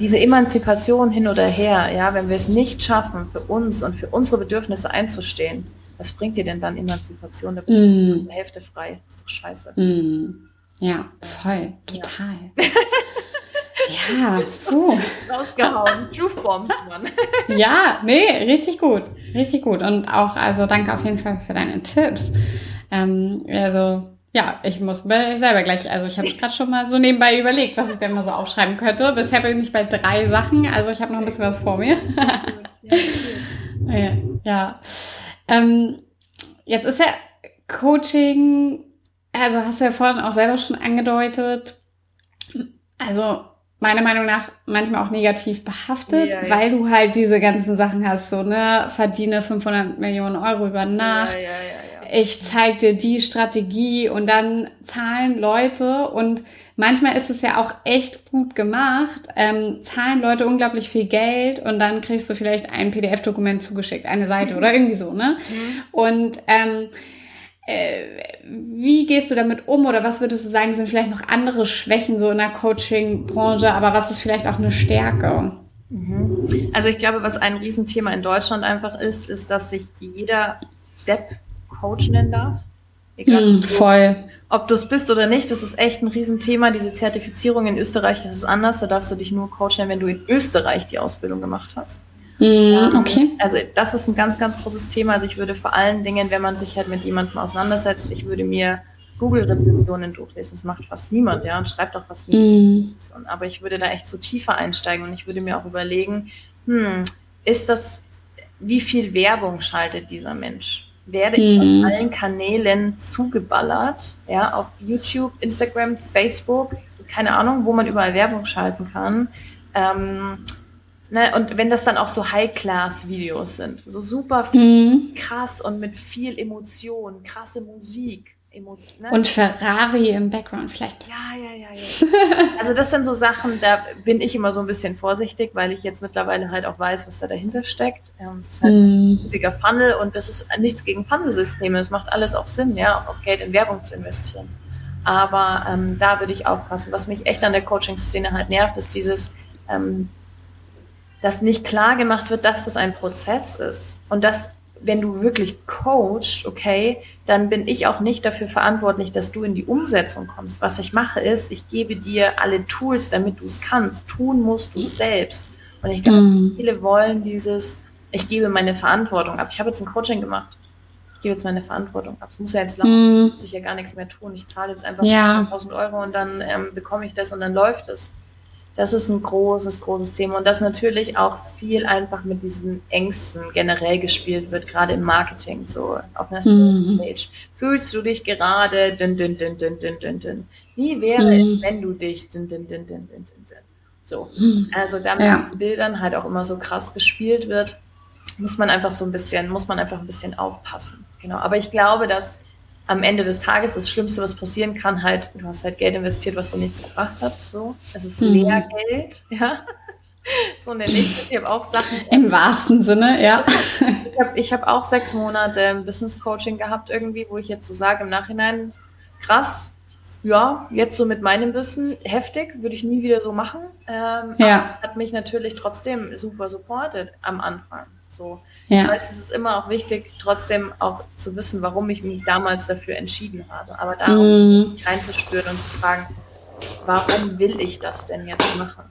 diese Emanzipation hin oder her, ja, wenn wir es nicht schaffen, für uns und für unsere Bedürfnisse einzustehen, was bringt dir denn dann Emanzipation? Da mm. die Hälfte frei. Ist doch scheiße. Mm. Ja, voll, total. Ja. Ja, puh. Rausgehauen. Truthbomb, Mann. Ja, nee, richtig gut. Richtig gut. Und auch, also danke auf jeden Fall für deine Tipps. Ähm, also, ja, ich muss selber gleich, also ich habe gerade schon mal so nebenbei überlegt, was ich denn mal so aufschreiben könnte. Bisher bin ich bei drei Sachen, also ich habe noch ein bisschen was vor mir. ja, ja. Ähm, jetzt ist ja Coaching, also hast du ja vorhin auch selber schon angedeutet, also meiner Meinung nach manchmal auch negativ behaftet, ja, ja. weil du halt diese ganzen Sachen hast, so, ne, verdiene 500 Millionen Euro über Nacht. Ja, ich zeig dir die Strategie und dann zahlen Leute und manchmal ist es ja auch echt gut gemacht, ähm, zahlen Leute unglaublich viel Geld und dann kriegst du vielleicht ein PDF-Dokument zugeschickt, eine Seite oder irgendwie so, ne? Mhm. Und ähm, äh, wie gehst du damit um oder was würdest du sagen, sind vielleicht noch andere Schwächen so in der Coaching-Branche, aber was ist vielleicht auch eine Stärke? Mhm. Also ich glaube, was ein Riesenthema in Deutschland einfach ist, ist, dass sich jeder Depp Coach nennen darf. Egal, mm, voll. Ob du es bist oder nicht, das ist echt ein Riesenthema. Diese Zertifizierung in Österreich ist es anders. Da darfst du dich nur Coach nennen, wenn du in Österreich die Ausbildung gemacht hast. Mm, okay. Also das ist ein ganz, ganz großes Thema. Also ich würde vor allen Dingen, wenn man sich halt mit jemandem auseinandersetzt, ich würde mir Google-Rezensionen durchlesen. Das macht fast niemand, ja, und schreibt auch fast niemand. Mm. Aber ich würde da echt so tiefer einsteigen und ich würde mir auch überlegen, hm, ist das, wie viel Werbung schaltet dieser Mensch? Werde ich auf mm. allen Kanälen zugeballert, ja, auf YouTube, Instagram, Facebook, keine Ahnung, wo man überall Werbung schalten kann. Ähm, Ne, und wenn das dann auch so High-Class-Videos sind, so super mhm. krass und mit viel Emotion, krasse Musik, Emotionen. Ne? Und Ferrari im Background vielleicht. Ja, ja, ja, ja. also das sind so Sachen, da bin ich immer so ein bisschen vorsichtig, weil ich jetzt mittlerweile halt auch weiß, was da dahinter steckt. Es ist halt mm. ein riesiger Funnel und das ist nichts gegen Funnelsysteme. Es macht alles auch Sinn, ja, auch Geld in Werbung zu investieren. Aber ähm, da würde ich aufpassen. Was mich echt an der Coaching-Szene halt nervt, ist dieses, ähm, dass nicht klar gemacht wird, dass das ein Prozess ist und dass wenn du wirklich coachst, okay, dann bin ich auch nicht dafür verantwortlich, dass du in die Umsetzung kommst. Was ich mache ist, ich gebe dir alle Tools, damit du es kannst. Tun musst du es selbst. Und ich glaube, mm. viele wollen dieses, ich gebe meine Verantwortung ab. Ich habe jetzt ein Coaching gemacht. Ich gebe jetzt meine Verantwortung ab. Es muss ja jetzt laufen, mm. muss ich ja gar nichts mehr tun. Ich zahle jetzt einfach ja. 1000 Euro und dann ähm, bekomme ich das und dann läuft es. Das ist ein großes, großes Thema und das natürlich auch viel einfach mit diesen Ängsten generell gespielt wird, gerade im Marketing, so auf einer mhm. Page. Fühlst du dich gerade dünn, dünn, dünn, dünn, dünn, dünn, dünn. Wie wäre mhm. es, wenn du dich dünn, dünn, dünn, dünn, dünn, dünn, dünn. So. Mhm. Also da mit ja. Bildern halt auch immer so krass gespielt wird, muss man einfach so ein bisschen, muss man einfach ein bisschen aufpassen. Genau. Aber ich glaube, dass am Ende des Tages das Schlimmste, was passieren kann, halt, du hast halt Geld investiert, was dir nichts gebracht hat. So. Es ist mhm. Lehrgeld, ja. So nenne ich Ich habe auch Sachen. Im wahrsten Sinne, ja. Ich habe ich hab auch sechs Monate Business Coaching gehabt, irgendwie, wo ich jetzt so sage im Nachhinein, krass, ja, jetzt so mit meinem Wissen, heftig, würde ich nie wieder so machen. Ähm, ja. Hat mich natürlich trotzdem super supportet am Anfang. So. Ja. Weiß, es ist immer auch wichtig, trotzdem auch zu wissen, warum ich mich damals dafür entschieden habe. Aber darum mhm. reinzuspüren und zu fragen, warum will ich das denn jetzt machen?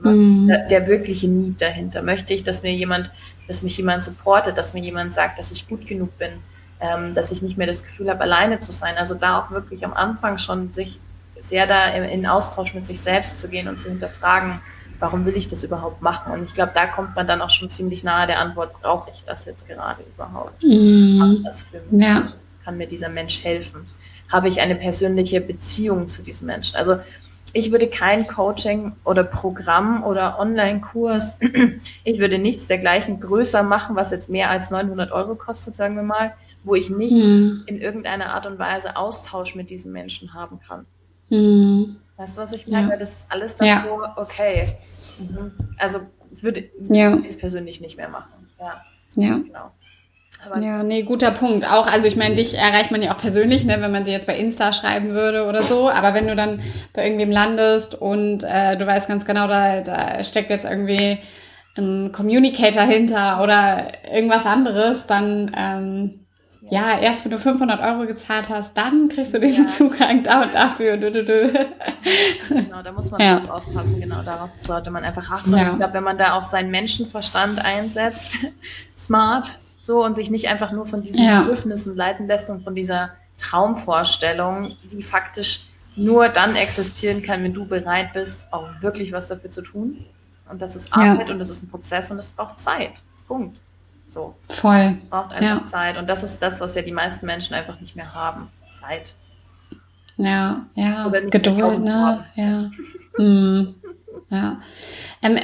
Mhm. Der, der, wirkliche Need dahinter. Möchte ich, dass mir jemand, dass mich jemand supportet, dass mir jemand sagt, dass ich gut genug bin, ähm, dass ich nicht mehr das Gefühl habe, alleine zu sein. Also da auch wirklich am Anfang schon sich sehr da in, in Austausch mit sich selbst zu gehen und zu hinterfragen, warum will ich das überhaupt machen? Und ich glaube, da kommt man dann auch schon ziemlich nahe der Antwort, brauche ich das jetzt gerade überhaupt? Mm. Das für mich? Ja. Kann mir dieser Mensch helfen? Habe ich eine persönliche Beziehung zu diesem Menschen? Also ich würde kein Coaching oder Programm oder Online-Kurs, ich würde nichts dergleichen größer machen, was jetzt mehr als 900 Euro kostet, sagen wir mal, wo ich nicht mm. in irgendeiner Art und Weise Austausch mit diesen Menschen haben kann. Mm. Weißt du, was ich meine? Ja. Das ist alles davor, ja. okay. Mhm. Also würde ja. ich jetzt persönlich nicht mehr machen. Ja. Ja. Genau. Aber ja, nee, guter Punkt. Auch, also ich meine, dich erreicht man ja auch persönlich, ne, wenn man dir jetzt bei Insta schreiben würde oder so. Aber wenn du dann bei irgendwem landest und äh, du weißt ganz genau, da, da steckt jetzt irgendwie ein Communicator hinter oder irgendwas anderes, dann ähm, ja, erst wenn du 500 Euro gezahlt hast, dann kriegst du den ja. Zugang da und dafür. Dö, dö, dö. Genau, da muss man ja. aufpassen. Genau, darauf sollte man einfach achten. Ja. Ich glaube, wenn man da auch seinen Menschenverstand einsetzt, smart, so und sich nicht einfach nur von diesen ja. Bedürfnissen leiten lässt und von dieser Traumvorstellung, die faktisch nur dann existieren kann, wenn du bereit bist, auch wirklich was dafür zu tun. Und das ist Arbeit und das ist ein Prozess und es braucht Zeit. Punkt. So. Voll. Es braucht einfach ja. Zeit. Und das ist das, was ja die meisten Menschen einfach nicht mehr haben. Zeit. Ja, ja. Geduld, ne? Ja. hm. Ja. Ähm,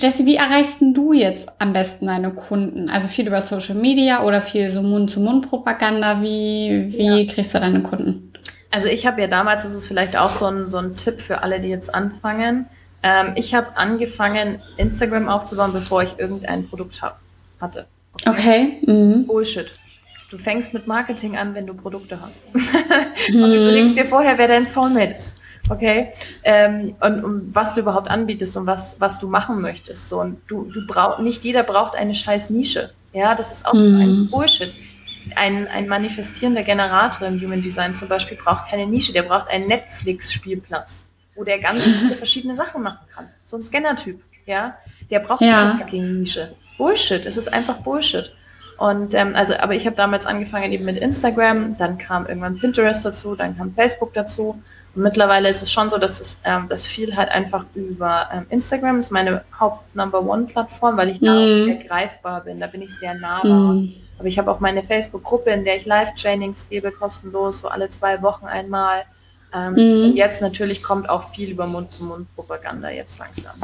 Jesse, wie erreichst du jetzt am besten deine Kunden? Also viel über Social Media oder viel so Mund-zu-Mund-Propaganda? Wie, wie ja. kriegst du deine Kunden? Also ich habe ja damals, das ist vielleicht auch so ein, so ein Tipp für alle, die jetzt anfangen. Ähm, ich habe angefangen, Instagram aufzubauen, bevor ich irgendein Produkt hab, hatte. Okay. Mhm. Bullshit. Du fängst mit Marketing an, wenn du Produkte hast. Mhm. und überlegst dir vorher, wer dein Soulmate ist. Okay? Ähm, und, und, was du überhaupt anbietest und was, was du machen möchtest. So, und du, du brauchst, nicht jeder braucht eine scheiß Nische. Ja, das ist auch mhm. ein Bullshit. Ein, ein manifestierender Generator im Human Design zum Beispiel braucht keine Nische, der braucht einen Netflix-Spielplatz, wo der ganz viele verschiedene Sachen machen kann. So ein Scanner-Typ, ja. Der braucht ja. keine fucking Nische. Bullshit. Es ist einfach Bullshit. Und ähm, also, aber ich habe damals angefangen eben mit Instagram, dann kam irgendwann Pinterest dazu, dann kam Facebook dazu. Und mittlerweile ist es schon so, dass es ähm, das viel halt einfach über ähm, Instagram ist meine Haupt-Number One-Plattform, weil ich da mm. auch sehr greifbar bin. Da bin ich sehr nahbar. Mm. Aber ich habe auch meine Facebook-Gruppe, in der ich Live-Trainings gebe, kostenlos, so alle zwei Wochen einmal. Ähm, mm. Und jetzt natürlich kommt auch viel über Mund-zu-Mund-Propaganda jetzt langsam.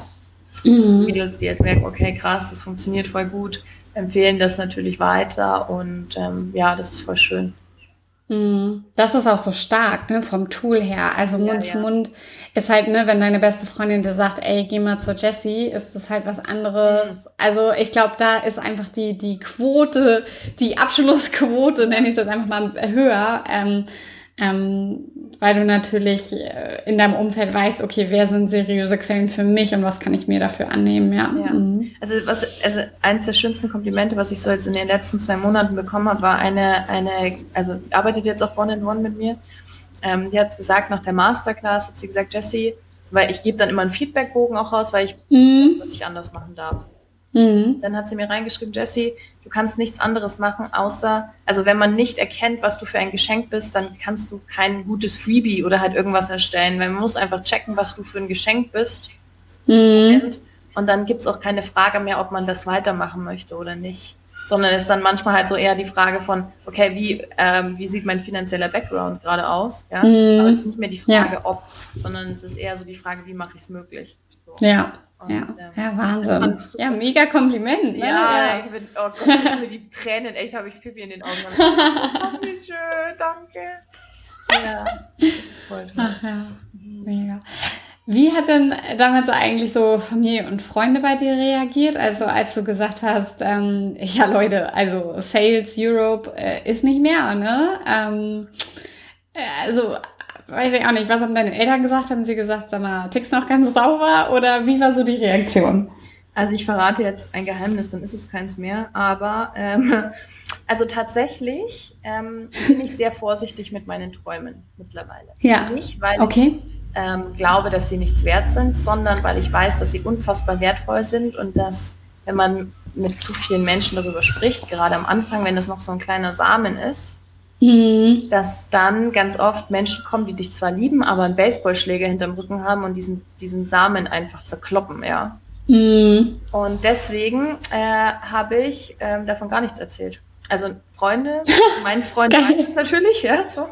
Mhm. Mädels, die jetzt merken, okay, krass, das funktioniert voll gut, empfehlen das natürlich weiter und ähm, ja, das ist voll schön. Mhm. Das ist auch so stark, ne, vom Tool her. Also Mund ja, zu Mund ist halt, ne, wenn deine beste Freundin dir sagt, ey, geh mal zur Jessie, ist das halt was anderes. Mhm. Also ich glaube, da ist einfach die, die Quote, die Abschlussquote, nenne ich es jetzt einfach mal höher. Ähm, ähm, weil du natürlich äh, in deinem Umfeld weißt, okay, wer sind seriöse Quellen für mich und was kann ich mir dafür annehmen, ja. ja. Mhm. Also was, also eines der schönsten Komplimente, was ich so jetzt in den letzten zwei Monaten bekommen habe, war eine, eine, also arbeitet jetzt auch One in One mit mir. Ähm, die hat gesagt, nach der Masterclass hat sie gesagt, Jessie, weil ich gebe dann immer einen Feedbackbogen auch raus, weil ich, mhm. was ich anders machen darf. Mhm. Dann hat sie mir reingeschrieben, Jessie, du kannst nichts anderes machen, außer, also wenn man nicht erkennt, was du für ein Geschenk bist, dann kannst du kein gutes Freebie oder halt irgendwas erstellen, weil man muss einfach checken, was du für ein Geschenk bist. Mhm. Und dann gibt's auch keine Frage mehr, ob man das weitermachen möchte oder nicht. Sondern es ist dann manchmal halt so eher die Frage von, okay, wie, ähm, wie sieht mein finanzieller Background gerade aus? Ja? Mhm. Aber es ist nicht mehr die Frage, ja. ob, sondern es ist eher so die Frage, wie mache ich es möglich? So. Ja. Und, ja. Ähm, ja, Wahnsinn. Ja, mega Kompliment. Ne? Ja, ja. Ich bin, oh Gott, die Tränen, echt habe ich Pippi in den Augen. Ach, wie schön, danke. Ja, das voll toll. Ach ja, mega. Wie hat denn damals eigentlich so Familie und Freunde bei dir reagiert? Also als du gesagt hast, ähm, ja Leute, also Sales Europe äh, ist nicht mehr, ne? Ähm, äh, also weiß ich auch nicht, was haben deine Eltern gesagt? Haben sie gesagt, sag mal, tickst noch ganz sauber oder wie war so die Reaktion? Also ich verrate jetzt ein Geheimnis, dann ist es keins mehr. Aber ähm, also tatsächlich ähm, bin ich sehr vorsichtig mit meinen Träumen mittlerweile. Ja. Nicht, weil okay. ich ähm, glaube, dass sie nichts wert sind, sondern weil ich weiß, dass sie unfassbar wertvoll sind und dass, wenn man mit zu vielen Menschen darüber spricht, gerade am Anfang, wenn es noch so ein kleiner Samen ist, Mhm. Dass dann ganz oft Menschen kommen, die dich zwar lieben, aber einen Baseballschläger hinterm Rücken haben und diesen, diesen Samen einfach zerkloppen, ja. Mhm. Und deswegen äh, habe ich äh, davon gar nichts erzählt. Also Freunde, mein Freund weiß es natürlich, ja. So.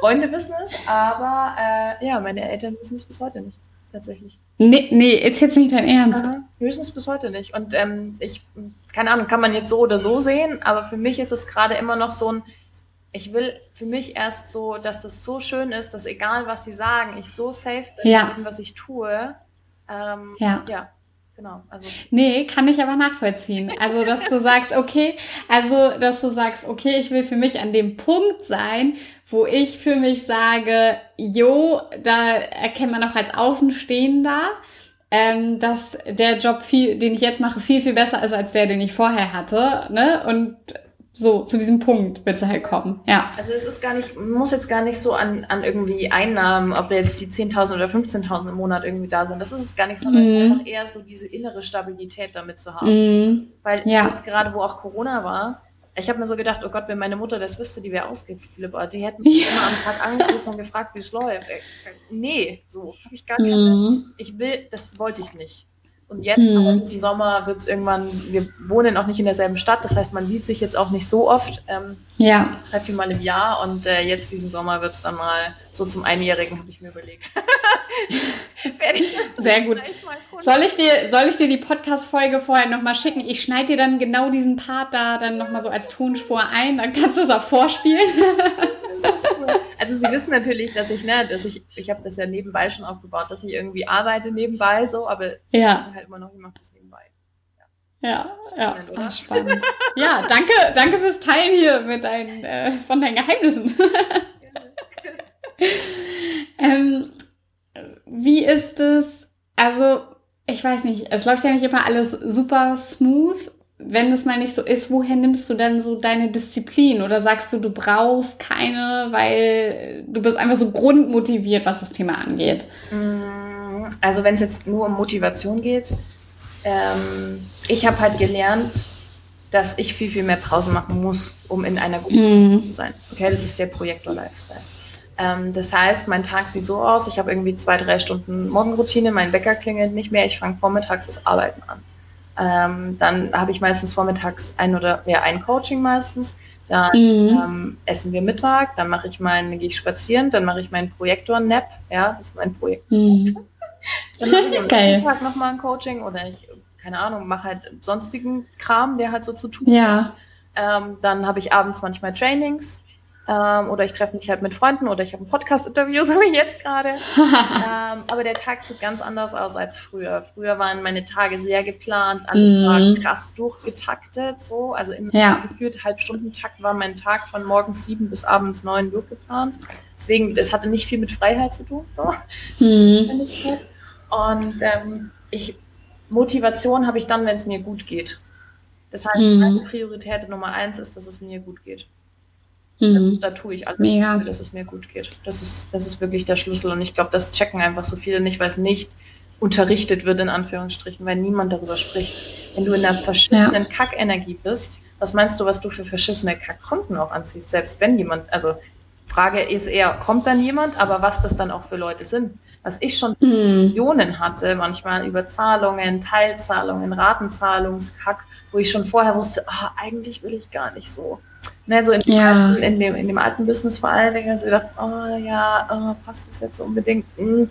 Freunde wissen es, aber äh, ja, meine Eltern wissen es bis heute nicht, tatsächlich. Nee, nee, ist jetzt nicht dein Ernst. Aha, wissen es bis heute nicht. Und ähm, ich, keine Ahnung, kann man jetzt so oder so sehen, aber für mich ist es gerade immer noch so ein, ich will für mich erst so, dass das so schön ist, dass egal was sie sagen, ich so safe bin ja. in was ich tue. Ähm, ja. ja. Genau, also. Nee, kann ich aber nachvollziehen. Also, dass du sagst, okay, also, dass du sagst, okay, ich will für mich an dem Punkt sein, wo ich für mich sage, jo, da erkennt man auch als Außenstehender, ähm, dass der Job, viel, den ich jetzt mache, viel, viel besser ist als der, den ich vorher hatte. Ne? Und so zu diesem Punkt wird es halt kommen. Ja. Also es ist gar nicht, muss jetzt gar nicht so an, an irgendwie Einnahmen, ob jetzt die 10.000 oder 15.000 im Monat irgendwie da sind. Das ist es gar nicht, sondern mm. einfach eher so diese innere Stabilität damit zu haben. Mm. Weil ja. jetzt gerade, wo auch Corona war, ich habe mir so gedacht, oh Gott, wenn meine Mutter das wüsste, die wäre ausgeflippert. Die hätten mich ja. immer am Tag angerufen und gefragt, wie es läuft. Nee, so habe ich gar nicht. Mm. Ich will, das wollte ich nicht. Und jetzt, hm. aber diesen Sommer wird es irgendwann, wir wohnen auch nicht in derselben Stadt, das heißt, man sieht sich jetzt auch nicht so oft. Ähm, ja. Drei, vier Mal im Jahr und äh, jetzt diesen Sommer wird es dann mal so zum Einjährigen, habe ich mir überlegt. Sehr gut. Soll ich dir, soll ich dir die Podcast-Folge vorher nochmal schicken? Ich schneide dir dann genau diesen Part da dann nochmal so als Tonspur ein, dann kannst du es auch vorspielen. Also sie wissen natürlich, dass ich, ne, dass ich, ich habe das ja nebenbei schon aufgebaut, dass ich irgendwie arbeite nebenbei so, aber ja. ich halt immer noch, ich mache das nebenbei. Ja, ja, ja. spannend. ja, danke, danke fürs Teilen hier mit deinen, äh, von deinen Geheimnissen. ähm, wie ist es? Also, ich weiß nicht, es läuft ja nicht immer alles super smooth wenn das mal nicht so ist, woher nimmst du dann so deine Disziplin? Oder sagst du, du brauchst keine, weil du bist einfach so grundmotiviert, was das Thema angeht? Mm, also wenn es jetzt nur um Motivation geht, ähm, ich habe halt gelernt, dass ich viel, viel mehr Pause machen muss, um in einer guten mm. zu sein. Okay, das ist der Projektor-Lifestyle. Ähm, das heißt, mein Tag sieht so aus, ich habe irgendwie zwei, drei Stunden Morgenroutine, mein Wecker klingelt nicht mehr, ich fange vormittags das Arbeiten an. Ähm, dann habe ich meistens vormittags ein oder ja, ein Coaching meistens. Dann mhm. ähm, essen wir Mittag, dann mache ich meinen, gehe ich spazieren, dann mache ich meinen Projektor-Nap, ja, das ist mein Projekt. Mhm. Dann mache ich am Tag nochmal ein Coaching oder ich, keine Ahnung, mache halt sonstigen Kram, der halt so zu tun Ja. Ähm, dann habe ich abends manchmal Trainings ähm, oder ich treffe mich halt mit Freunden oder ich habe ein Podcast-Interview, so wie jetzt gerade. ähm, aber der Tag sieht ganz anders aus als früher. Früher waren meine Tage sehr geplant, alles Mhm. war krass durchgetaktet, so. Also im Ja. gefühlt Halbstundentakt war mein Tag von morgens sieben bis abends neun durchgeplant. Deswegen, es hatte nicht viel mit Freiheit zu tun, so. Notwendigkeit. Und ähm, ich, Motivation habe ich dann, wenn es mir gut geht. Das heißt, Mhm. meine Priorität Nummer eins ist, dass es mir gut geht. Hm. Da tue ich alles, Mega. dafür, dass es mir gut geht. Das ist, das ist wirklich der Schlüssel. Und ich glaube, das checken einfach so viele nicht, weil es nicht unterrichtet wird, in Anführungsstrichen, weil niemand darüber spricht. Wenn du in einer verschissenen Kackenergie bist, was meinst du, was du für verschissene Kackkunden auch anziehst? Selbst wenn jemand, also Frage ist eher, kommt dann jemand, aber was das dann auch für Leute sind. Was ich schon Hm. Visionen hatte, manchmal über Zahlungen, Teilzahlungen, Ratenzahlungskack, wo ich schon vorher wusste, ah, eigentlich will ich gar nicht so. Ne, so in, dem Ja. alten, in, dem, in dem alten Business vor allen Dingen, also ich dachte, oh ja, oh, passt das jetzt so unbedingt? Mm.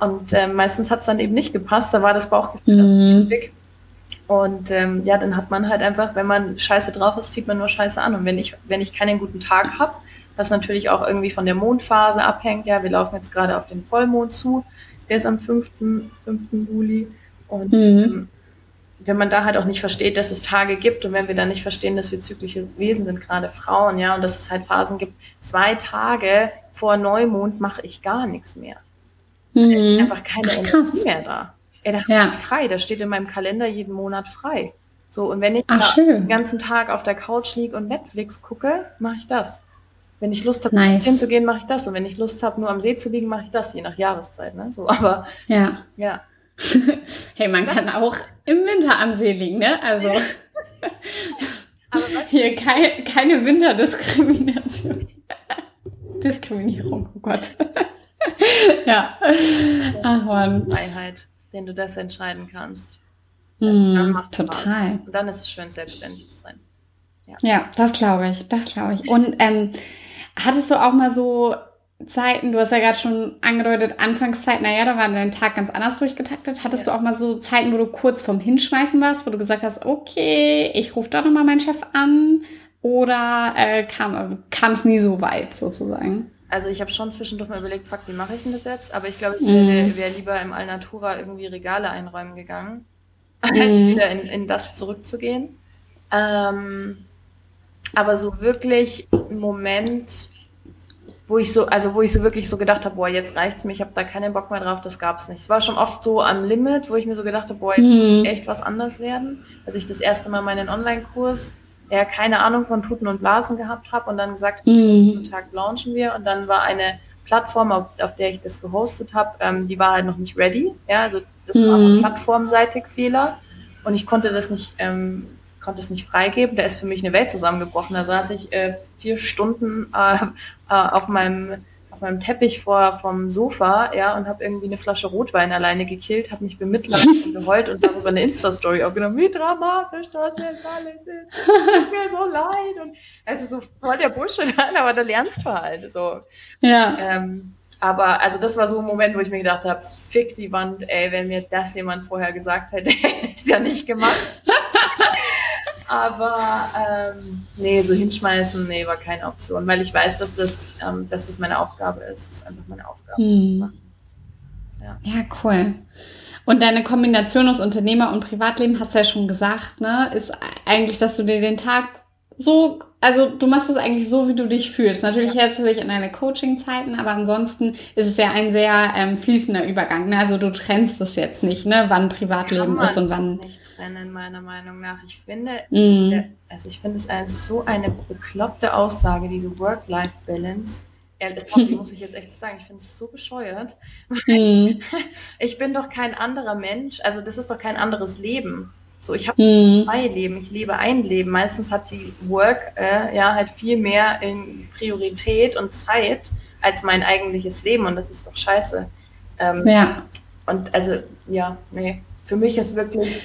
Und äh, meistens hat es dann eben nicht gepasst, da war das Bauchgefühl Hm. richtig. Und ähm, ja, dann hat man halt einfach, wenn man scheiße drauf ist, zieht man nur scheiße an. Und wenn ich, wenn ich keinen guten Tag habe, was natürlich auch irgendwie von der Mondphase abhängt, ja, wir laufen jetzt gerade auf den Vollmond zu, der ist am 5. 5. Juli. Und Mhm. ähm, wenn man da halt auch nicht versteht, dass es Tage gibt und wenn wir dann nicht verstehen, dass wir zyklische Wesen sind, gerade Frauen, ja, und dass es halt Phasen gibt, zwei Tage vor Neumond mache ich gar nichts mehr. Hm. Einfach keine Ach. Energie mehr da. Ey, da Ja. frei, da steht in meinem Kalender jeden Monat frei. So, und wenn ich Ach, da den ganzen Tag auf der Couch liege und Netflix gucke, mache ich das. Wenn ich Lust habe, Nice. hinzugehen, mache ich das. Und wenn ich Lust habe, nur am See zu liegen, mache ich das, je nach Jahreszeit. Ne? So, aber Ja. ja. Hey, man kann auch im Winter am See liegen, ne? Also hier kein, keine Winterdiskrimination. Diskriminierung, oh Gott. ja. Ach man. Freiheit, wenn du das entscheiden kannst. Hm, total. Und dann ist es schön, selbstständig zu sein. Ja, das glaube ich, das glaube ich. Und ähm, hattest du auch mal so Zeiten, du hast ja gerade schon angedeutet, Anfangszeit, naja, da war dein Tag ganz anders durchgetaktet. Hattest Ja. du auch mal so Zeiten, wo du kurz vorm Hinschmeißen warst, wo du gesagt hast, okay, ich rufe doch nochmal meinen Chef an? Oder äh, kam es nie so weit sozusagen? Also ich habe schon zwischendurch mal überlegt, fuck, wie mache ich denn das jetzt? Aber ich glaube, ich Mhm. wäre wär lieber im Alnatura irgendwie Regale einräumen gegangen, als Mhm. wieder in, in das zurückzugehen. Ähm, aber so wirklich ein Moment, wo ich so, also wo ich so wirklich so gedacht habe, boah, jetzt reicht's mir, ich habe da keinen Bock mehr drauf, das gab's nicht. Es war schon oft so am Limit, wo ich mir so gedacht habe, boah, jetzt Mhm. muss echt was anders werden. Als ich das erste Mal meinen Online-Kurs, ja, keine Ahnung von Tuten und Blasen gehabt habe und dann gesagt, Mhm. jeden Tag launchen wir und dann war eine Plattform, auf, auf der ich das gehostet habe, ähm, die war halt noch nicht ready. Ja, also das war Mhm. auch plattformseitig Fehler und ich konnte das nicht, ähm, konnte es nicht freigeben. Da ist für mich eine Welt zusammengebrochen. Da saß ich äh, vier Stunden äh, äh, auf meinem auf meinem Teppich vor vom Sofa, ja, und habe irgendwie eine Flasche Rotwein alleine gekillt, habe mich bemitleidet und geheult und darüber eine Insta-Story aufgenommen. Wie dramatisch das jetzt alles ist. Tut mir so leid. Und ist so voll der Bullshit, aber da lernst du halt so. Ja. Ähm, aber also das war so ein Moment, wo ich mir gedacht habe, fick die Wand, ey, wenn mir das jemand vorher gesagt hätte, hätte ich es ja nicht gemacht. Aber ähm, nee, so hinschmeißen, nee, war keine Option, weil ich weiß, dass das, ähm, dass das meine Aufgabe ist. Das ist einfach meine Aufgabe. Hm. Ja. Ja, cool. Und deine Kombination aus Unternehmer und Privatleben, hast du ja schon gesagt, ne, ist eigentlich, dass du dir den Tag so, also du machst es eigentlich so, wie du dich fühlst. Natürlich hältst du dich in deine Coaching-Zeiten, aber ansonsten ist es ja ein sehr ähm, fließender Übergang. Ne? Also du trennst es jetzt nicht, ne, wann Privatleben ist und wann. nicht trennen, meiner Meinung nach. Ich finde, Mm, also ich finde es eine, so eine bekloppte Aussage, diese Work-Life-Balance. Ja, das muss ich jetzt echt sagen. Ich finde es so bescheuert. mm, Ich bin doch kein anderer Mensch. Also das ist doch kein anderes Leben. So, ich habe mm, zwei Leben. Ich lebe ein Leben. Meistens hat die Work äh, ja halt viel mehr in Priorität und Zeit als mein eigentliches Leben. Und das ist doch scheiße. Ähm, ja. und also, ja, nee. Für mich ist wirklich,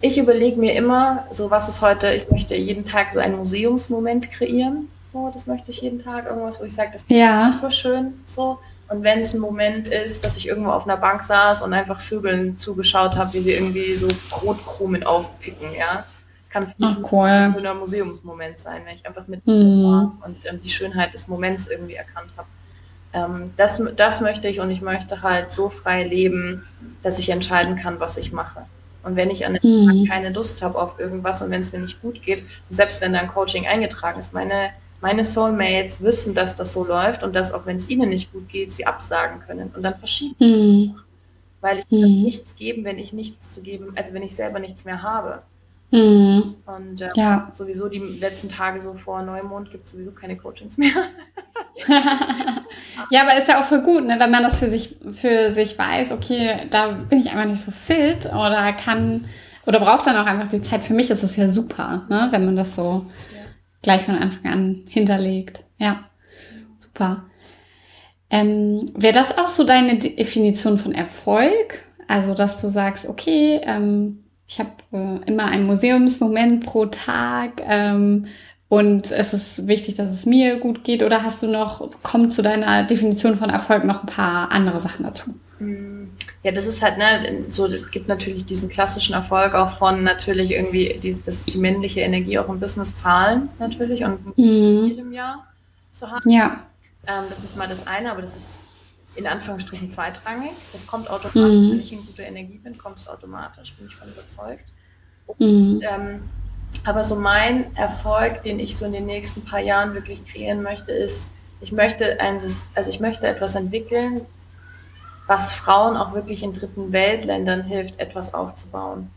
ich überlege mir immer, so was ist heute, ich möchte jeden Tag so einen Museumsmoment kreieren. So, das möchte ich jeden Tag, irgendwas, wo ich sage, das ist Ja. super schön, so. Und wenn es ein Moment ist, dass ich irgendwo auf einer Bank saß und einfach Vögeln zugeschaut habe, wie sie irgendwie so Brotkrumen aufpicken, ja, kann für mich Ach, cool. ein schöner Museumsmoment sein, wenn ich einfach mit Mhm. war und ähm, die Schönheit des Moments irgendwie erkannt habe. Ähm, das, das möchte ich und ich möchte halt so frei leben, dass ich entscheiden kann, was ich mache. Und wenn ich an Mhm. Keine Lust habe auf irgendwas und wenn es mir nicht gut geht, und selbst wenn da ein Coaching eingetragen ist, meine, meine Soulmates wissen, dass das so läuft und dass auch wenn es ihnen nicht gut geht, sie absagen können und dann verschieben. Mhm. Weil ich kann Mhm. nichts geben, wenn ich nichts zu geben, also wenn ich selber nichts mehr habe. Mhm. Und ähm, Ja. sowieso die letzten Tage so vor Neumond gibt es sowieso keine Coachings mehr. ja, aber ist ja auch voll gut, ne, wenn man das für sich, für sich weiß, okay, da bin ich einfach nicht so fit oder kann oder braucht dann auch einfach die Zeit. Für mich ist es ja super, ne, wenn man das so. Gleich von Anfang an hinterlegt. Ja, super. Ähm, Wäre das auch so deine Definition von Erfolg? Also, dass du sagst, okay, ähm, ich habe äh, immer einen Museumsmoment pro Tag ähm, und es ist wichtig, dass es mir gut geht. Oder hast du noch, kommt zu deiner Definition von Erfolg noch ein paar andere Sachen dazu? Mm, Ja, das ist halt, ne, so es gibt natürlich diesen klassischen Erfolg auch von natürlich irgendwie, die, das ist die männliche Energie auch im Business zahlen natürlich und in Mhm. jedem Jahr zu haben. Ja. Ähm, das ist mal das eine, aber das ist in Anführungsstrichen zweitrangig. Das kommt automatisch, Mhm. wenn ich in guter Energie bin, kommt es automatisch, bin ich von überzeugt. Mhm. Ähm, aber so mein Erfolg, den ich so in den nächsten paar Jahren wirklich kreieren möchte, ist, ich möchte ein, also ich möchte etwas entwickeln, was Frauen auch wirklich in dritten Weltländern hilft, etwas aufzubauen.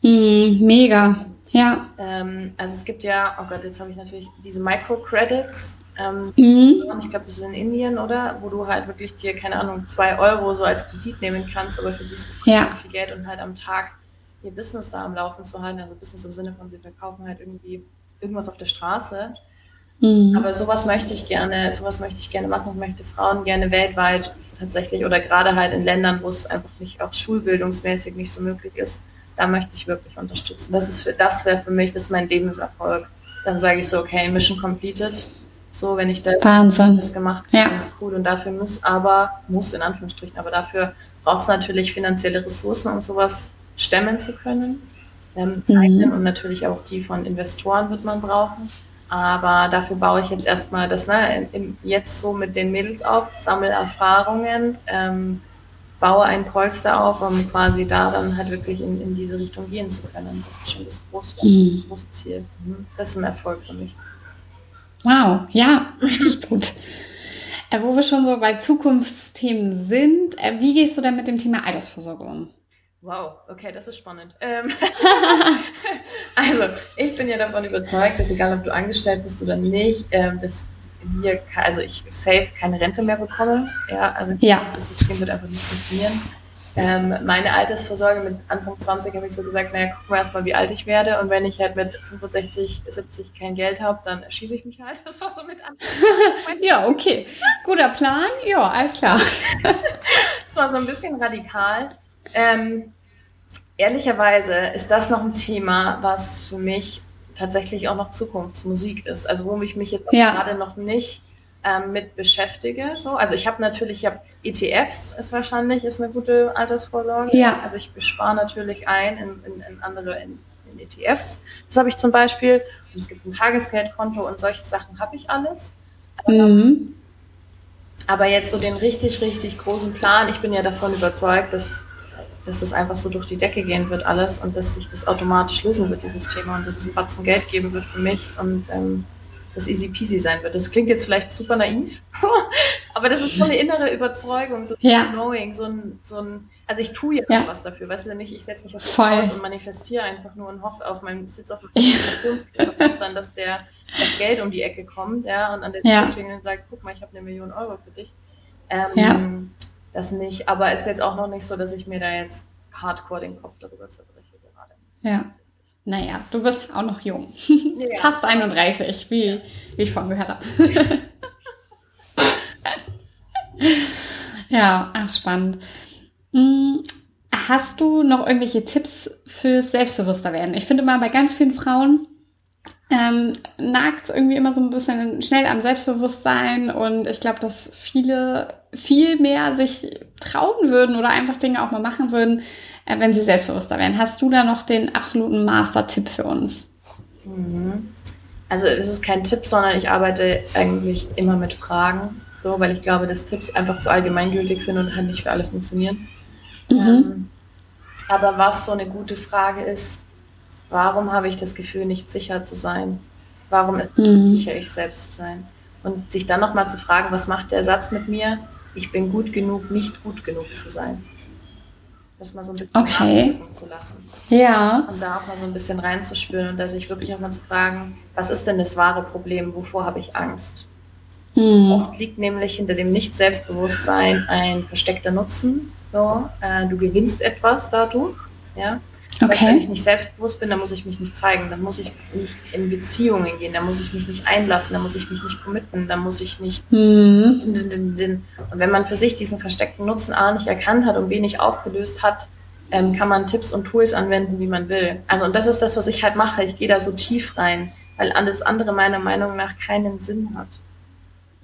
Mhm. Mega. Ja. Ähm, also es gibt ja, oh Gott, jetzt habe ich natürlich diese Microcredits. Ähm, Mhm. ich glaube, das ist in Indien, oder? Wo du halt wirklich dir, keine Ahnung, zwei Euro so als Kredit nehmen kannst, aber für dieses Ja. viel Geld und halt am Tag ihr Business da am Laufen zu halten. Also Business im Sinne von, sie verkaufen halt irgendwie irgendwas auf der Straße. Mhm. Aber sowas möchte ich gerne, sowas möchte ich gerne machen. Ich möchte Frauen gerne weltweit tatsächlich oder gerade halt in Ländern, wo es einfach nicht auch schulbildungsmäßig nicht so möglich ist, da möchte ich wirklich unterstützen. Das ist für, das wäre für mich, das ist mein Lebenserfolg. Dann sage ich so, okay, Mission completed. So, wenn ich da Wahnsinn. das gemacht Ja. habe, ist cool. Und dafür muss aber, muss in Anführungsstrichen, aber dafür braucht es natürlich finanzielle Ressourcen, um sowas stemmen zu können. Ähm, Mhm. eigenen und natürlich auch die von Investoren wird man brauchen. Aber dafür baue ich jetzt erstmal das ne, jetzt so mit den Mädels auf, sammle Erfahrungen, ähm, baue ein Polster auf, um quasi da dann halt wirklich in, in diese Richtung gehen zu können. Das ist schon das große, Mhm. große Ziel. Mhm. Das ist ein Erfolg für mich. Wow, ja, richtig gut. Äh, wo wir schon so bei Zukunftsthemen sind, äh, wie gehst du denn mit dem Thema Altersvorsorge um? Wow, okay, das ist spannend. Ähm, also, ich bin ja davon überzeugt, dass egal ob du angestellt bist oder nicht, ähm, dass wir, also ich safe keine Rente mehr bekomme. Ja, also Ja. das System wird einfach nicht funktionieren. Ähm, meine Altersvorsorge mit Anfang 20 habe ich so gesagt, naja, gucken wir erstmal, wie alt ich werde. Und wenn ich halt mit 65, 70 kein Geld habe, dann erschieße ich mich halt. Das war so mit Anfang. Ja, okay. Guter Plan. Ja, alles klar. Das war so ein bisschen radikal. Ähm, ehrlicherweise ist das noch ein Thema, was für mich tatsächlich auch noch Zukunftsmusik ist. Also wo ich mich jetzt Ja. gerade noch nicht ähm, mit beschäftige. So. Also ich habe natürlich, ich habe ETFs, ist wahrscheinlich ist eine gute Altersvorsorge. Ja. Also ich spare natürlich ein in, in, in andere in, in ETFs. Das habe ich zum Beispiel. Und es gibt ein Tagesgeldkonto und solche Sachen habe ich alles. Mhm. Aber jetzt so den richtig, richtig großen Plan, ich bin ja davon überzeugt, dass, dass das einfach so durch die Decke gehen wird alles und dass sich das automatisch lösen wird, dieses Thema und dass es einen Batzen Geld geben wird für mich und ähm, das easy peasy sein wird. Das klingt jetzt vielleicht super naiv, aber das ist so eine innere Überzeugung, so ein Ja. Knowing, so ein, so ein, also ich tue ja, Ja. was dafür, weißt du nicht, ich setze mich auf. Couch und manifestiere einfach nur und hoffe auf meinem, sitze auf meinem Ja. Hoffe dann, dass der das Geld um die Ecke kommt, ja, und an der. Tür klingelt und sagt, guck mal, ich habe eine Million Euro für dich. Ähm, Ja. Das nicht, aber ist jetzt auch noch nicht so, dass ich mir da jetzt hardcore den Kopf darüber zerbreche gerade. Ja. Naja, du bist auch noch jung. Ja. Fast 31, wie, wie ich vorhin gehört habe. ja, ach, spannend. Hm, Hast du noch irgendwelche Tipps fürs Selbstbewusster werden? Ich finde mal bei ganz vielen Frauen ähm, nagt irgendwie immer so ein bisschen schnell am Selbstbewusstsein und ich glaube, dass viele viel mehr sich trauen würden oder einfach Dinge auch mal machen würden, äh, wenn sie selbstbewusster werden. Hast du da noch den absoluten Master-Tipp für uns? Mhm. Also es ist kein Tipp, sondern ich arbeite eigentlich immer mit Fragen, so, weil ich glaube, dass Tipps einfach zu allgemeingültig sind und halt nicht für alle funktionieren. Mhm. Ähm, aber was so eine gute Frage ist, warum habe ich das Gefühl, nicht sicher zu sein? Warum ist es mhm. sicher, ich selbst zu sein? Und sich dann nochmal zu fragen, was macht der Satz mit mir? Ich bin gut genug, nicht gut genug zu sein. Das mal so ein bisschen okay. zu lassen. Ja. Und da auch mal so ein bisschen reinzuspüren und da sich wirklich auch mal zu fragen, was ist denn das wahre Problem? Wovor habe ich Angst? Mhm. Oft liegt nämlich hinter dem Nicht-Selbstbewusstsein ein versteckter Nutzen. So, äh, du gewinnst etwas dadurch, ja. Okay. wenn ich nicht selbstbewusst bin, dann muss ich mich nicht zeigen, dann muss ich nicht in Beziehungen gehen, dann muss ich mich nicht einlassen, dann muss ich mich nicht committen, dann muss ich nicht. Mhm. Und wenn man für sich diesen versteckten Nutzen A nicht erkannt hat und wenig aufgelöst hat, ähm, kann man Tipps und Tools anwenden, wie man will. Also und das ist das, was ich halt mache. Ich gehe da so tief rein, weil alles andere meiner Meinung nach keinen Sinn hat.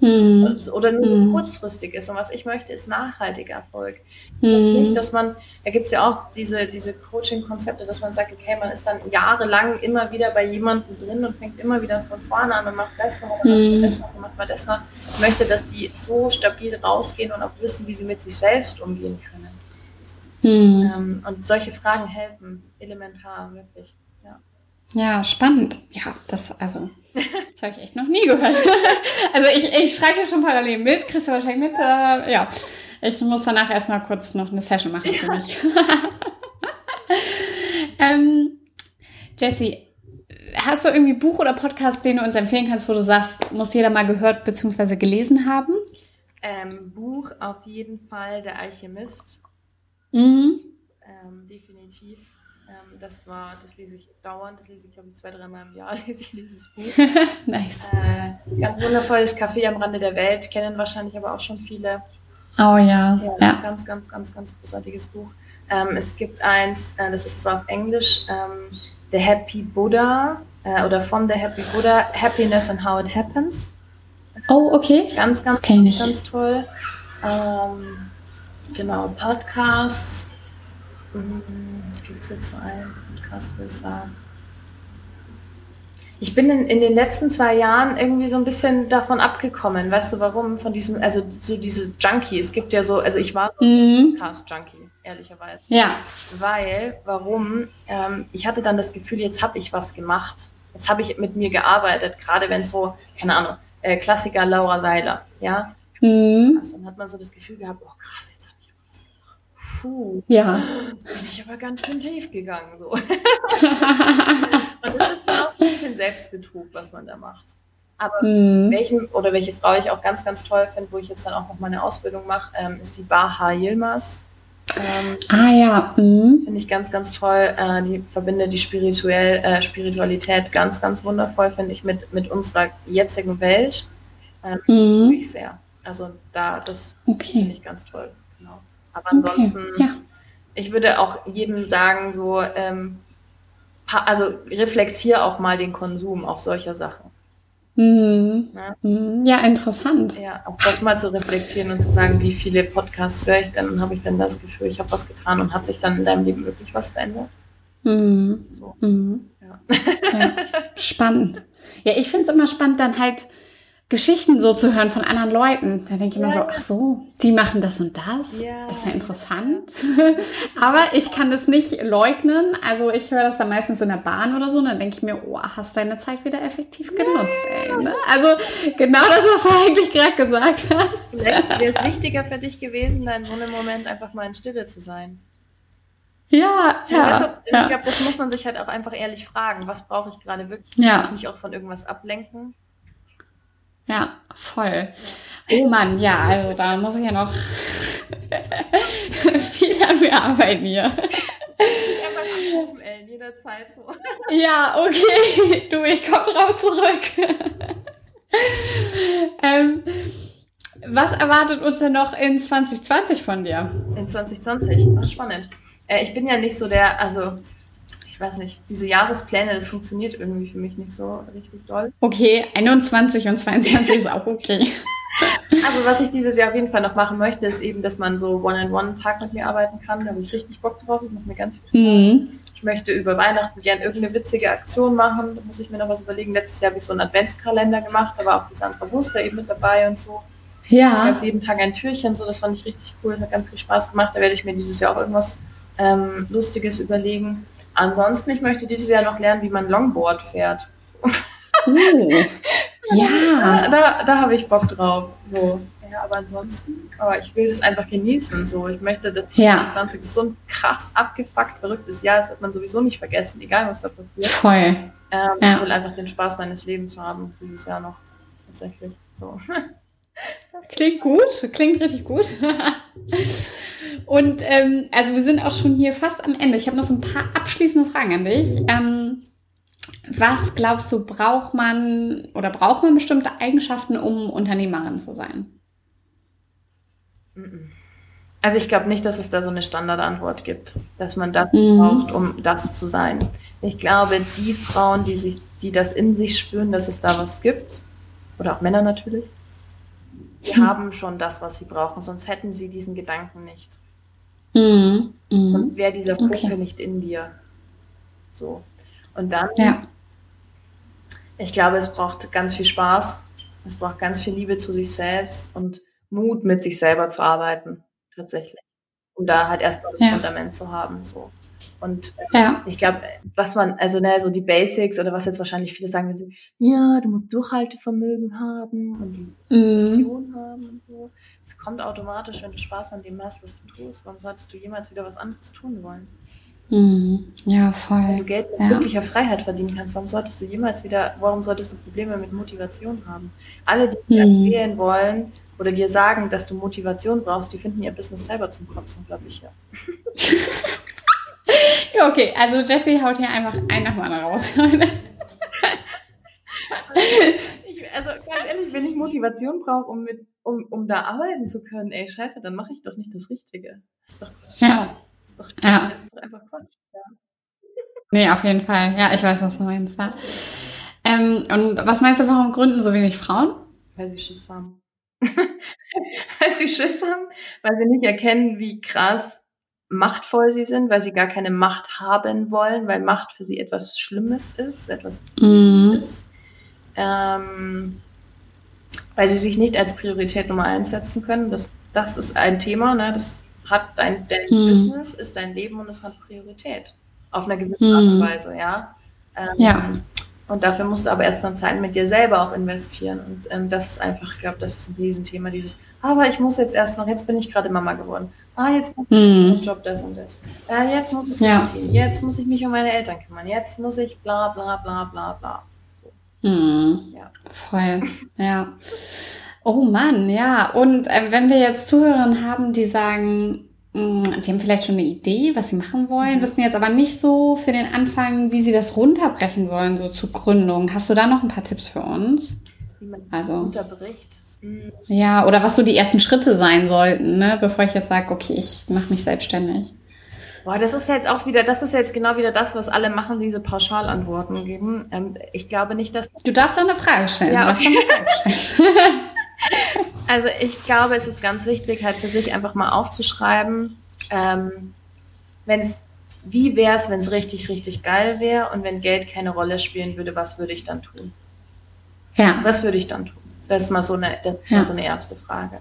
Hm. Oder nur hm. kurzfristig ist. Und was ich möchte, ist nachhaltiger Erfolg. Hm. Nicht, dass man, da gibt es ja auch diese, diese Coaching-Konzepte, dass man sagt, okay, man ist dann jahrelang immer wieder bei jemandem drin und fängt immer wieder von vorne an und macht das noch und hm. macht das noch und macht mal das noch. Ich möchte, dass die so stabil rausgehen und auch wissen, wie sie mit sich selbst umgehen können. Hm. Ähm, und solche Fragen helfen elementar, wirklich. Ja, ja spannend. Ja, das, also das habe ich echt noch nie gehört. also ich, ich schreibe ja schon parallel mit, kriegst du wahrscheinlich mit. Äh, ja, ich muss danach erstmal kurz noch eine Session machen für ja. mich. ähm, Jessie, hast du irgendwie Buch oder Podcast, den du uns empfehlen kannst, wo du sagst, muss jeder mal gehört bzw. gelesen haben? Ähm, Buch auf jeden Fall Der Alchemist. Mhm. Ähm, definitiv. Ähm, das war, das lese ich dauernd, das lese ich, glaube ich, zwei, dreimal im Jahr lese ich dieses Buch. nice. Äh, ganz wundervolles Café am Rande der Welt, kennen wahrscheinlich aber auch schon viele. Oh ja. ja, ja. Ganz, ganz, ganz, ganz großartiges Buch. Ähm, es gibt eins, äh, das ist zwar auf Englisch, ähm, The Happy Buddha äh, oder von The Happy Buddha, Happiness and How It Happens. Oh, okay. Ganz, ganz, ganz, ganz toll. Ähm, genau, Podcasts. Mhm jetzt so einen Podcast, wo ich sage, ich bin in, in, den letzten zwei Jahren irgendwie so ein bisschen davon abgekommen. Weißt du warum? Von diesem, also so diese Junkie. Es gibt ja so, also ich war mhm. Podcast-Junkie, ehrlicherweise. Ja. Weil, warum? Ähm, ich hatte dann das Gefühl, jetzt habe ich was gemacht. Jetzt habe ich mit mir gearbeitet, gerade wenn es so, keine Ahnung, äh, Klassiker Laura Seiler, ja. Mhm. Also, dann hat man so das Gefühl gehabt, oh krass, puh, ja. bin ich aber ganz schön tief gegangen. So. und das ist auch ein bisschen Selbstbetrug, was man da macht. Aber mhm. welchen oder welche Frau ich auch ganz, ganz toll finde, wo ich jetzt dann auch noch meine Ausbildung mache, ähm, ist die Baha Yilmaz. Ähm, ah ja. Mhm. Finde ich ganz, ganz toll. Äh, die verbindet die Spirituell, äh, Spiritualität ganz, ganz wundervoll, finde ich, mit, mit unserer jetzigen Welt. Ähm, mhm. Ich sehr. Also da, das okay. finde ich ganz toll. Aber ansonsten, okay, ja. ich würde auch jedem sagen, so, ähm, also reflektiere auch mal den Konsum auch solcher Sachen. Mhm. Ja? Mhm. ja, interessant. Ja, auch das mal zu reflektieren und zu sagen, wie viele Podcasts höre ich denn und habe ich denn das Gefühl, ich habe was getan und hat sich dann in deinem Leben wirklich was verändert? Mhm. So. Mhm. Ja. ja. Spannend. Ja, ich finde es immer spannend, dann halt Geschichten so zu hören von anderen Leuten. Da denke ich immer ja, so, ach so, die machen das und das. Ja. Das ist ja interessant. Aber ich kann es nicht leugnen. Also ich höre das dann meistens in der Bahn oder so. Und dann denke ich mir, oh, hast deine Zeit wieder effektiv genutzt, ey. Ne? Also genau das, was du eigentlich gerade gesagt hast. Vielleicht wäre es wichtiger für dich gewesen, da in so einem Moment einfach mal in Stille zu sein. Ja, ja. Also, ich glaube, das muss man sich halt auch einfach ehrlich fragen. Was brauche ich gerade wirklich? Ja. Muss ich mich auch von irgendwas ablenken? Ja, voll. Oh Mann, ja, also da muss ich ja noch viel an mir arbeiten hier. Ich anrufen, Ellen, jederzeit so. Ja, okay. Du, ich komme drauf zurück. ähm, was erwartet uns denn noch in 2020 von dir? In 2020? Ach, spannend. Äh, ich bin ja nicht so der, also ich weiß nicht, diese Jahrespläne, das funktioniert irgendwie für mich nicht so richtig doll. Okay, 21 und 22 ist auch okay. Also was ich dieses Jahr auf jeden Fall noch machen möchte, ist eben, dass man so One-on-One-Tag mit mir arbeiten kann. Da habe ich richtig Bock drauf. Das macht mir ganz viel Spaß. Mhm. Ich möchte über Weihnachten gerne irgendeine witzige Aktion machen. Da muss ich mir noch was überlegen. Letztes Jahr habe ich so einen Adventskalender gemacht. Da war auch die Sandra Wuster eben mit dabei und so. Ja. Da gab jeden Tag ein Türchen. So, das fand ich richtig cool. Hat ganz viel Spaß gemacht. Da werde ich mir dieses Jahr auch irgendwas ähm, Lustiges überlegen. Ansonsten, ich möchte dieses Jahr noch lernen, wie man Longboard fährt. Uh, ja. Da, da habe ich Bock drauf. So. Ja, aber ansonsten, aber ich will das einfach genießen. So. Ich möchte, dass ja. 2020 ist so ein krass abgefuckt, verrücktes Jahr, das wird man sowieso nicht vergessen, egal was da passiert. Voll. Ähm, ja. Ich will einfach den Spaß meines Lebens haben, dieses Jahr noch. Tatsächlich. So. Klingt gut, klingt richtig gut. Und ähm, also wir sind auch schon hier fast am Ende. Ich habe noch so ein paar abschließende Fragen an dich. Ähm, was glaubst du, braucht man oder braucht man bestimmte Eigenschaften, um Unternehmerin zu sein? Also ich glaube nicht, dass es da so eine Standardantwort gibt, dass man das mhm. braucht, um das zu sein. Ich glaube, die Frauen, die sich, die das in sich spüren, dass es da was gibt, oder auch Männer natürlich, die mhm. haben schon das, was sie brauchen, sonst hätten sie diesen Gedanken nicht. Mhm. mhm. Und wäre dieser Funke okay. nicht in dir. So. Und dann, ja. ich glaube, es braucht ganz viel Spaß, es braucht ganz viel Liebe zu sich selbst und Mut, mit sich selber zu arbeiten, tatsächlich. Um da halt erstmal ein ja. Fundament zu haben. So. Und ja. ich glaube, was man, also ne, so die Basics oder was jetzt wahrscheinlich viele sagen, sie, ja, du musst Durchhaltevermögen haben und die Motivation mm. haben und so. Es kommt automatisch, wenn du Spaß an dem hast, was du tust. Warum solltest du jemals wieder was anderes tun wollen? Mhm. Ja, voll. Wenn du Geld mit ja. wirklicher Freiheit verdienen kannst, warum solltest du jemals wieder, warum solltest du Probleme mit Motivation haben? Alle, die dir mhm. empfehlen wollen oder dir sagen, dass du Motivation brauchst, die finden ihr Business selber zum Kotzen, glaube ich, ja. ja, okay, also Jesse haut hier einfach ein nach Mann raus. ich, also ganz ehrlich, wenn ich Motivation brauche, um, um, um da arbeiten zu können, ey, scheiße, dann mache ich doch nicht das Richtige. Das ist doch ja. Das ist doch, ja. das ist doch einfach Quatsch. Ja. Nee, auf jeden Fall. Ja, ich weiß, was du meinst. Ja. Ähm, und was meinst du, warum gründen so wenig Frauen? Weil sie Schiss haben. weil sie Schiss haben, weil sie nicht erkennen, wie krass machtvoll sie sind, weil sie gar keine Macht haben wollen, weil Macht für sie etwas Schlimmes ist, etwas mhm. ist. Ähm, weil sie sich nicht als Priorität Nummer eins setzen können. Das, das ist ein Thema, ne? das hat dein, dein hm. Business, ist dein Leben und es hat Priorität. Auf einer gewissen hm. Art und Weise, ja. Ähm, ja. Und dafür musst du aber erst dann Zeit mit dir selber auch investieren. Und ähm, das ist einfach, ich glaube, das ist ein Riesenthema, dieses, aber ich muss jetzt erst noch, jetzt bin ich gerade Mama geworden. Ah, jetzt muss ich hm. Job das und das. Äh, jetzt muss ich ja. ziehen. Jetzt muss ich mich um meine Eltern kümmern. Jetzt muss ich bla bla bla bla bla. So. Hm. Ja. Voll. Ja. Oh Mann, ja. Und äh, wenn wir jetzt Zuhörerinnen haben, die sagen, mh, mm, die haben vielleicht schon eine Idee, was sie machen wollen, mhm. wissen jetzt aber nicht so für den Anfang, wie sie das runterbrechen sollen, so zur Gründung. Hast du da noch ein paar Tipps für uns? Wie man also, runterbricht. Ja, oder was so die ersten Schritte sein sollten, ne, bevor ich jetzt sage, okay, ich mache mich selbstständig. Boah, das ist jetzt auch wieder, das ist jetzt genau wieder das, was alle machen, diese Pauschalantworten geben. Ähm, ich glaube nicht, dass. Du darfst auch eine Frage stellen. Ja, okay. Frage stellen. Also ich glaube, es ist ganz wichtig, halt für sich einfach mal aufzuschreiben, ähm, wenn's, wie wäre es, wenn es richtig, richtig geil wäre und wenn Geld keine Rolle spielen würde, was würde ich dann tun? Ja. Was würde ich dann tun? Das ist mal so eine, das ja. so eine erste Frage.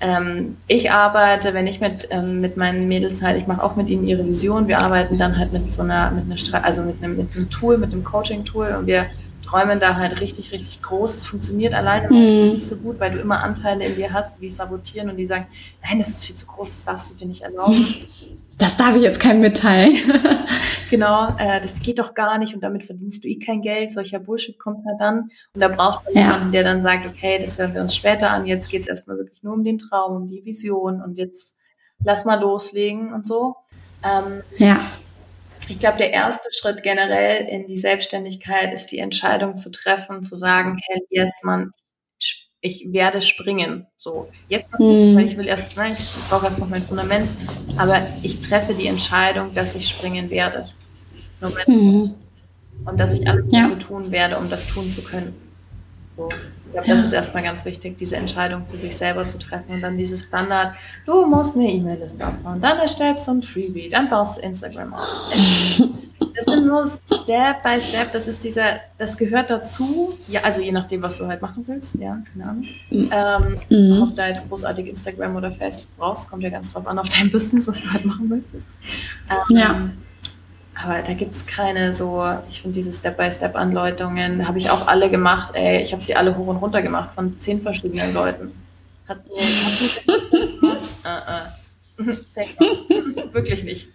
Ähm, ich arbeite, wenn ich mit, ähm, mit meinen Mädels halt, ich mache auch mit ihnen ihre Vision, wir arbeiten dann halt mit so einer, mit einer, also mit einem, mit einem Tool, mit einem Coaching-Tool und wir träumen da halt richtig, richtig groß. Es funktioniert alleine mhm. nicht so gut, weil du immer Anteile in dir hast, die sabotieren und die sagen, nein, das ist viel zu groß, das darfst du dir nicht erlauben. Das darf ich jetzt keinem mitteilen. Genau, äh, das geht doch gar nicht und damit verdienst du eh kein Geld. Solcher Bullshit kommt halt dann. Und da braucht man ja. jemanden, der dann sagt, okay, das hören wir uns später an. Jetzt geht es erstmal wirklich nur um den Traum, um die Vision und jetzt lass mal loslegen und so. Ähm, ja ich glaube, der erste Schritt generell in die Selbstständigkeit ist die Entscheidung zu treffen, zu sagen, hey, yes, man, ich werde springen. So, jetzt, mhm. weil ich will erst, nein, ich brauche erst noch mein Fundament, aber ich treffe die Entscheidung, dass ich springen werde. Mhm. Und dass ich alles ja. dafür tun werde, um das tun zu können. So. Ich glaube, das ist erstmal ganz wichtig, diese Entscheidung für sich selber zu treffen und dann dieses Standard, du musst eine E-Mail-Liste aufbauen, dann erstellst du ein Freebie, dann baust du Instagram auf. Das sind so Step by Step, das ist dieser, das gehört dazu, ja, also je nachdem, was du halt machen willst, ja, keine Ahnung. Mhm. Ähm, mhm. Ob da jetzt großartig Instagram oder Facebook brauchst, kommt ja ganz drauf an, auf dein Business, was du halt machen willst. Ähm, ja. Aber da gibt es keine so, ich finde diese Step-by-Step-Anleitungen, habe ich auch alle gemacht, ey, ich habe sie alle hoch und runter gemacht von zehn verschiedenen Leuten. Hat, hat nicht uh, uh. Wirklich nicht.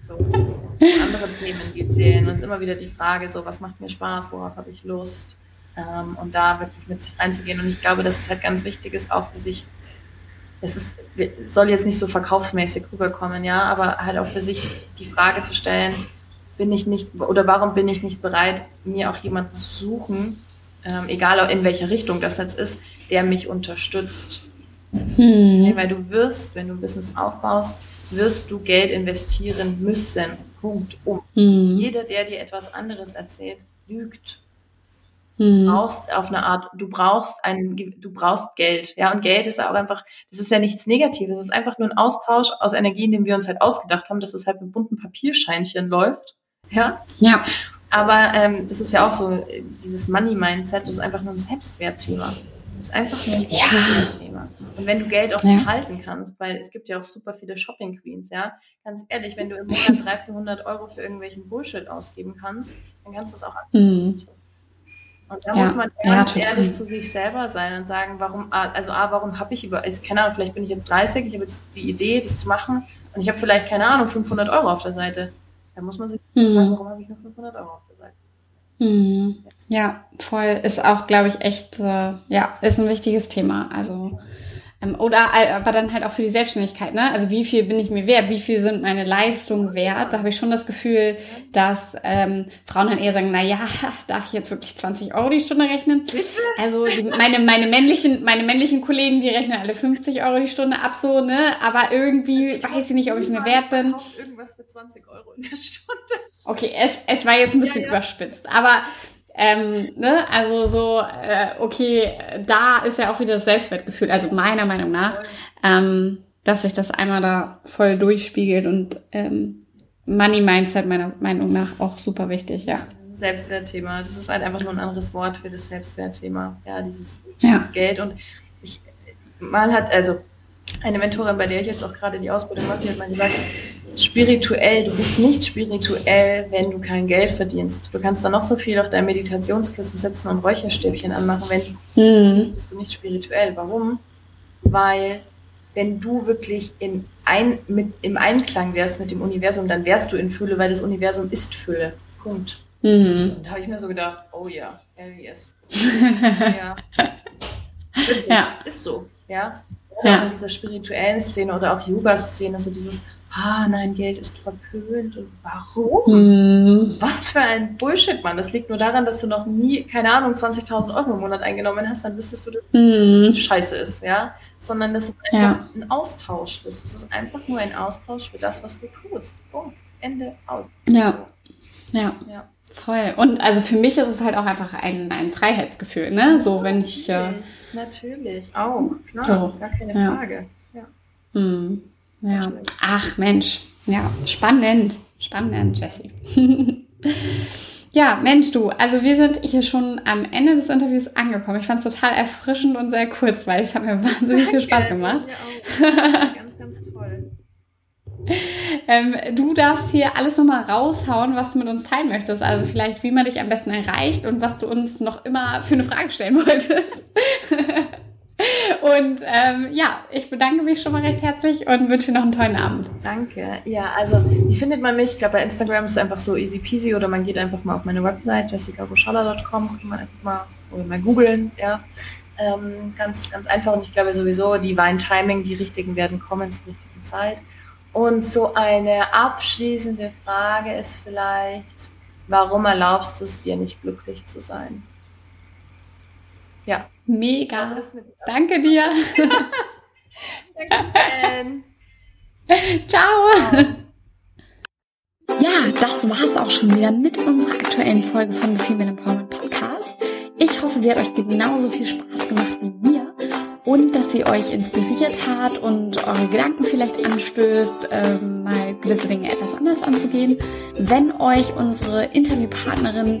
So. Andere Themen. Und es ist immer wieder die Frage, so, was macht mir Spaß, worauf habe ich Lust? Ähm, und da wirklich mit sich reinzugehen. Und ich glaube, dass es halt ganz wichtig ist, auch für sich es ist, soll jetzt nicht so verkaufsmäßig rüberkommen, ja, aber halt auch für sich die Frage zu stellen, bin ich nicht oder warum bin ich nicht bereit, mir auch jemanden zu suchen, ähm, egal in welcher Richtung das jetzt ist, der mich unterstützt. Hm. Weil du wirst, wenn du ein Business aufbaust, wirst du Geld investieren müssen. Punkt. Um. Hm. Jeder, der dir etwas anderes erzählt, lügt. Du hm. brauchst auf eine Art, du brauchst ein, du brauchst Geld, ja, und Geld ist auch einfach, das ist ja nichts Negatives, es ist einfach nur ein Austausch aus Energien, den wir uns halt ausgedacht haben, dass es halt mit bunten Papierscheinchen läuft ja. Ja. Aber ähm, das ist ja auch so, dieses Money-Mindset, das ist einfach nur ein Selbstwertthema. Das ist einfach nur ein ja. Selbstwertthema. Und wenn du Geld auch ja. halten kannst, weil es gibt ja auch super viele Shopping-Queens, ja, ganz ehrlich, wenn du im Monat 300, 400 Euro für irgendwelchen Bullshit ausgeben kannst, dann kannst du es auch. Mhm. Und da ja. muss man ehrlich, ja, ehrlich zu sich selber sein und sagen, warum, also A, warum habe ich über, also keine Ahnung, vielleicht bin ich jetzt 30, ich habe jetzt die Idee, das zu machen und ich habe vielleicht, keine Ahnung, 500 Euro auf der Seite. Da muss man sich mhm. fragen, warum habe ich nur 500 Euro auf der Seite? Mhm. Ja, voll. Ist auch, glaube ich, echt, äh, ja, ist ein wichtiges Thema. Also oder aber dann halt auch für die Selbstständigkeit, ne? Also wie viel bin ich mir wert? Wie viel sind meine Leistungen wert? Da habe ich schon das Gefühl, dass ähm, Frauen dann eher sagen, na ja, darf ich jetzt wirklich 20 Euro die Stunde rechnen? Bitte? Also die, meine, meine männlichen, meine männlichen Kollegen, die rechnen alle 50 Euro die Stunde ab, so, ne? Aber irgendwie ich weiß ich nicht, ob ich mir wert bin. Irgendwas für 20 Euro in der Stunde. Okay, es, es war jetzt ein bisschen ja, ja. überspitzt, aber ähm, ne? Also so, äh, okay, da ist ja auch wieder das Selbstwertgefühl, also meiner Meinung nach, ähm, dass sich das einmal da voll durchspiegelt und ähm, Money Mindset meiner Meinung nach auch super wichtig, ja. Selbstwertthema, das ist halt einfach nur ein anderes Wort für das Selbstwertthema, ja, dieses, dieses ja. Geld und ich, mal hat, also eine Mentorin, bei der ich jetzt auch gerade die Ausbildung mache, die hat mal gesagt, spirituell, du bist nicht spirituell, wenn du kein Geld verdienst. Du kannst da noch so viel auf dein Meditationskissen setzen und Räucherstäbchen anmachen, wenn du mhm. bist du nicht spirituell. Warum? Weil wenn du wirklich in ein, mit, im Einklang wärst mit dem Universum, dann wärst du in Fülle, weil das Universum ist Fülle. Punkt. Mhm. Und da habe ich mir so gedacht, oh ja, hell yes. ja. ja. Ist so, ja. Ja. in dieser spirituellen Szene oder auch Yoga-Szene, so dieses ah nein, Geld ist verpönt und warum? Hm. Was für ein Bullshit, Mann. Das liegt nur daran, dass du noch nie, keine Ahnung, 20.000 Euro im Monat eingenommen hast, dann wüsstest du, dass hm. das scheiße ist, ja. Sondern dass es einfach ja. ein Austausch ist. Es ist einfach nur ein Austausch für das, was du tust. Punkt. Ende aus. Ja. So. ja. ja. Voll. Und also für mich ist es halt auch einfach ein, ein Freiheitsgefühl, ne? So, wenn ich. Äh, Natürlich, auch, klar, so. gar keine ja. Frage. Ja. Hm. Ja. Ach Mensch, ja, spannend, spannend, Jessie. ja, Mensch, du, also wir sind hier schon am Ende des Interviews angekommen. Ich fand es total erfrischend und sehr kurzweilig. Es hat mir wahnsinnig Danke, viel Spaß gemacht. ganz, ganz toll. Ähm, du darfst hier alles nochmal raushauen, was du mit uns teilen möchtest. Also vielleicht, wie man dich am besten erreicht und was du uns noch immer für eine Frage stellen wolltest. Und ähm, ja, ich bedanke mich schon mal recht herzlich und wünsche noch einen tollen Abend. Danke. Ja, also wie findet man mich? Ich glaube, bei Instagram ist es einfach so easy peasy oder man geht einfach mal auf meine Website jessicabuschala.com, kann man einfach mal oder mal googeln, ja. Ähm, ganz, ganz einfach und ich glaube sowieso, die Wein-Timing, die richtigen werden kommen zur richtigen Zeit. Und so eine abschließende Frage ist vielleicht, warum erlaubst du es dir nicht glücklich zu sein? Ja. Mega. Danke dir. Danke. Ciao. Ja, das war's auch schon wieder mit unserer aktuellen Folge von The Female Empowerment Podcast. Ich hoffe, sie hat euch genauso viel Spaß gemacht wie mir und dass sie euch inspiriert hat und eure Gedanken vielleicht anstößt, ähm, mal gewisse Dinge etwas anders anzugehen. Wenn euch unsere Interviewpartnerin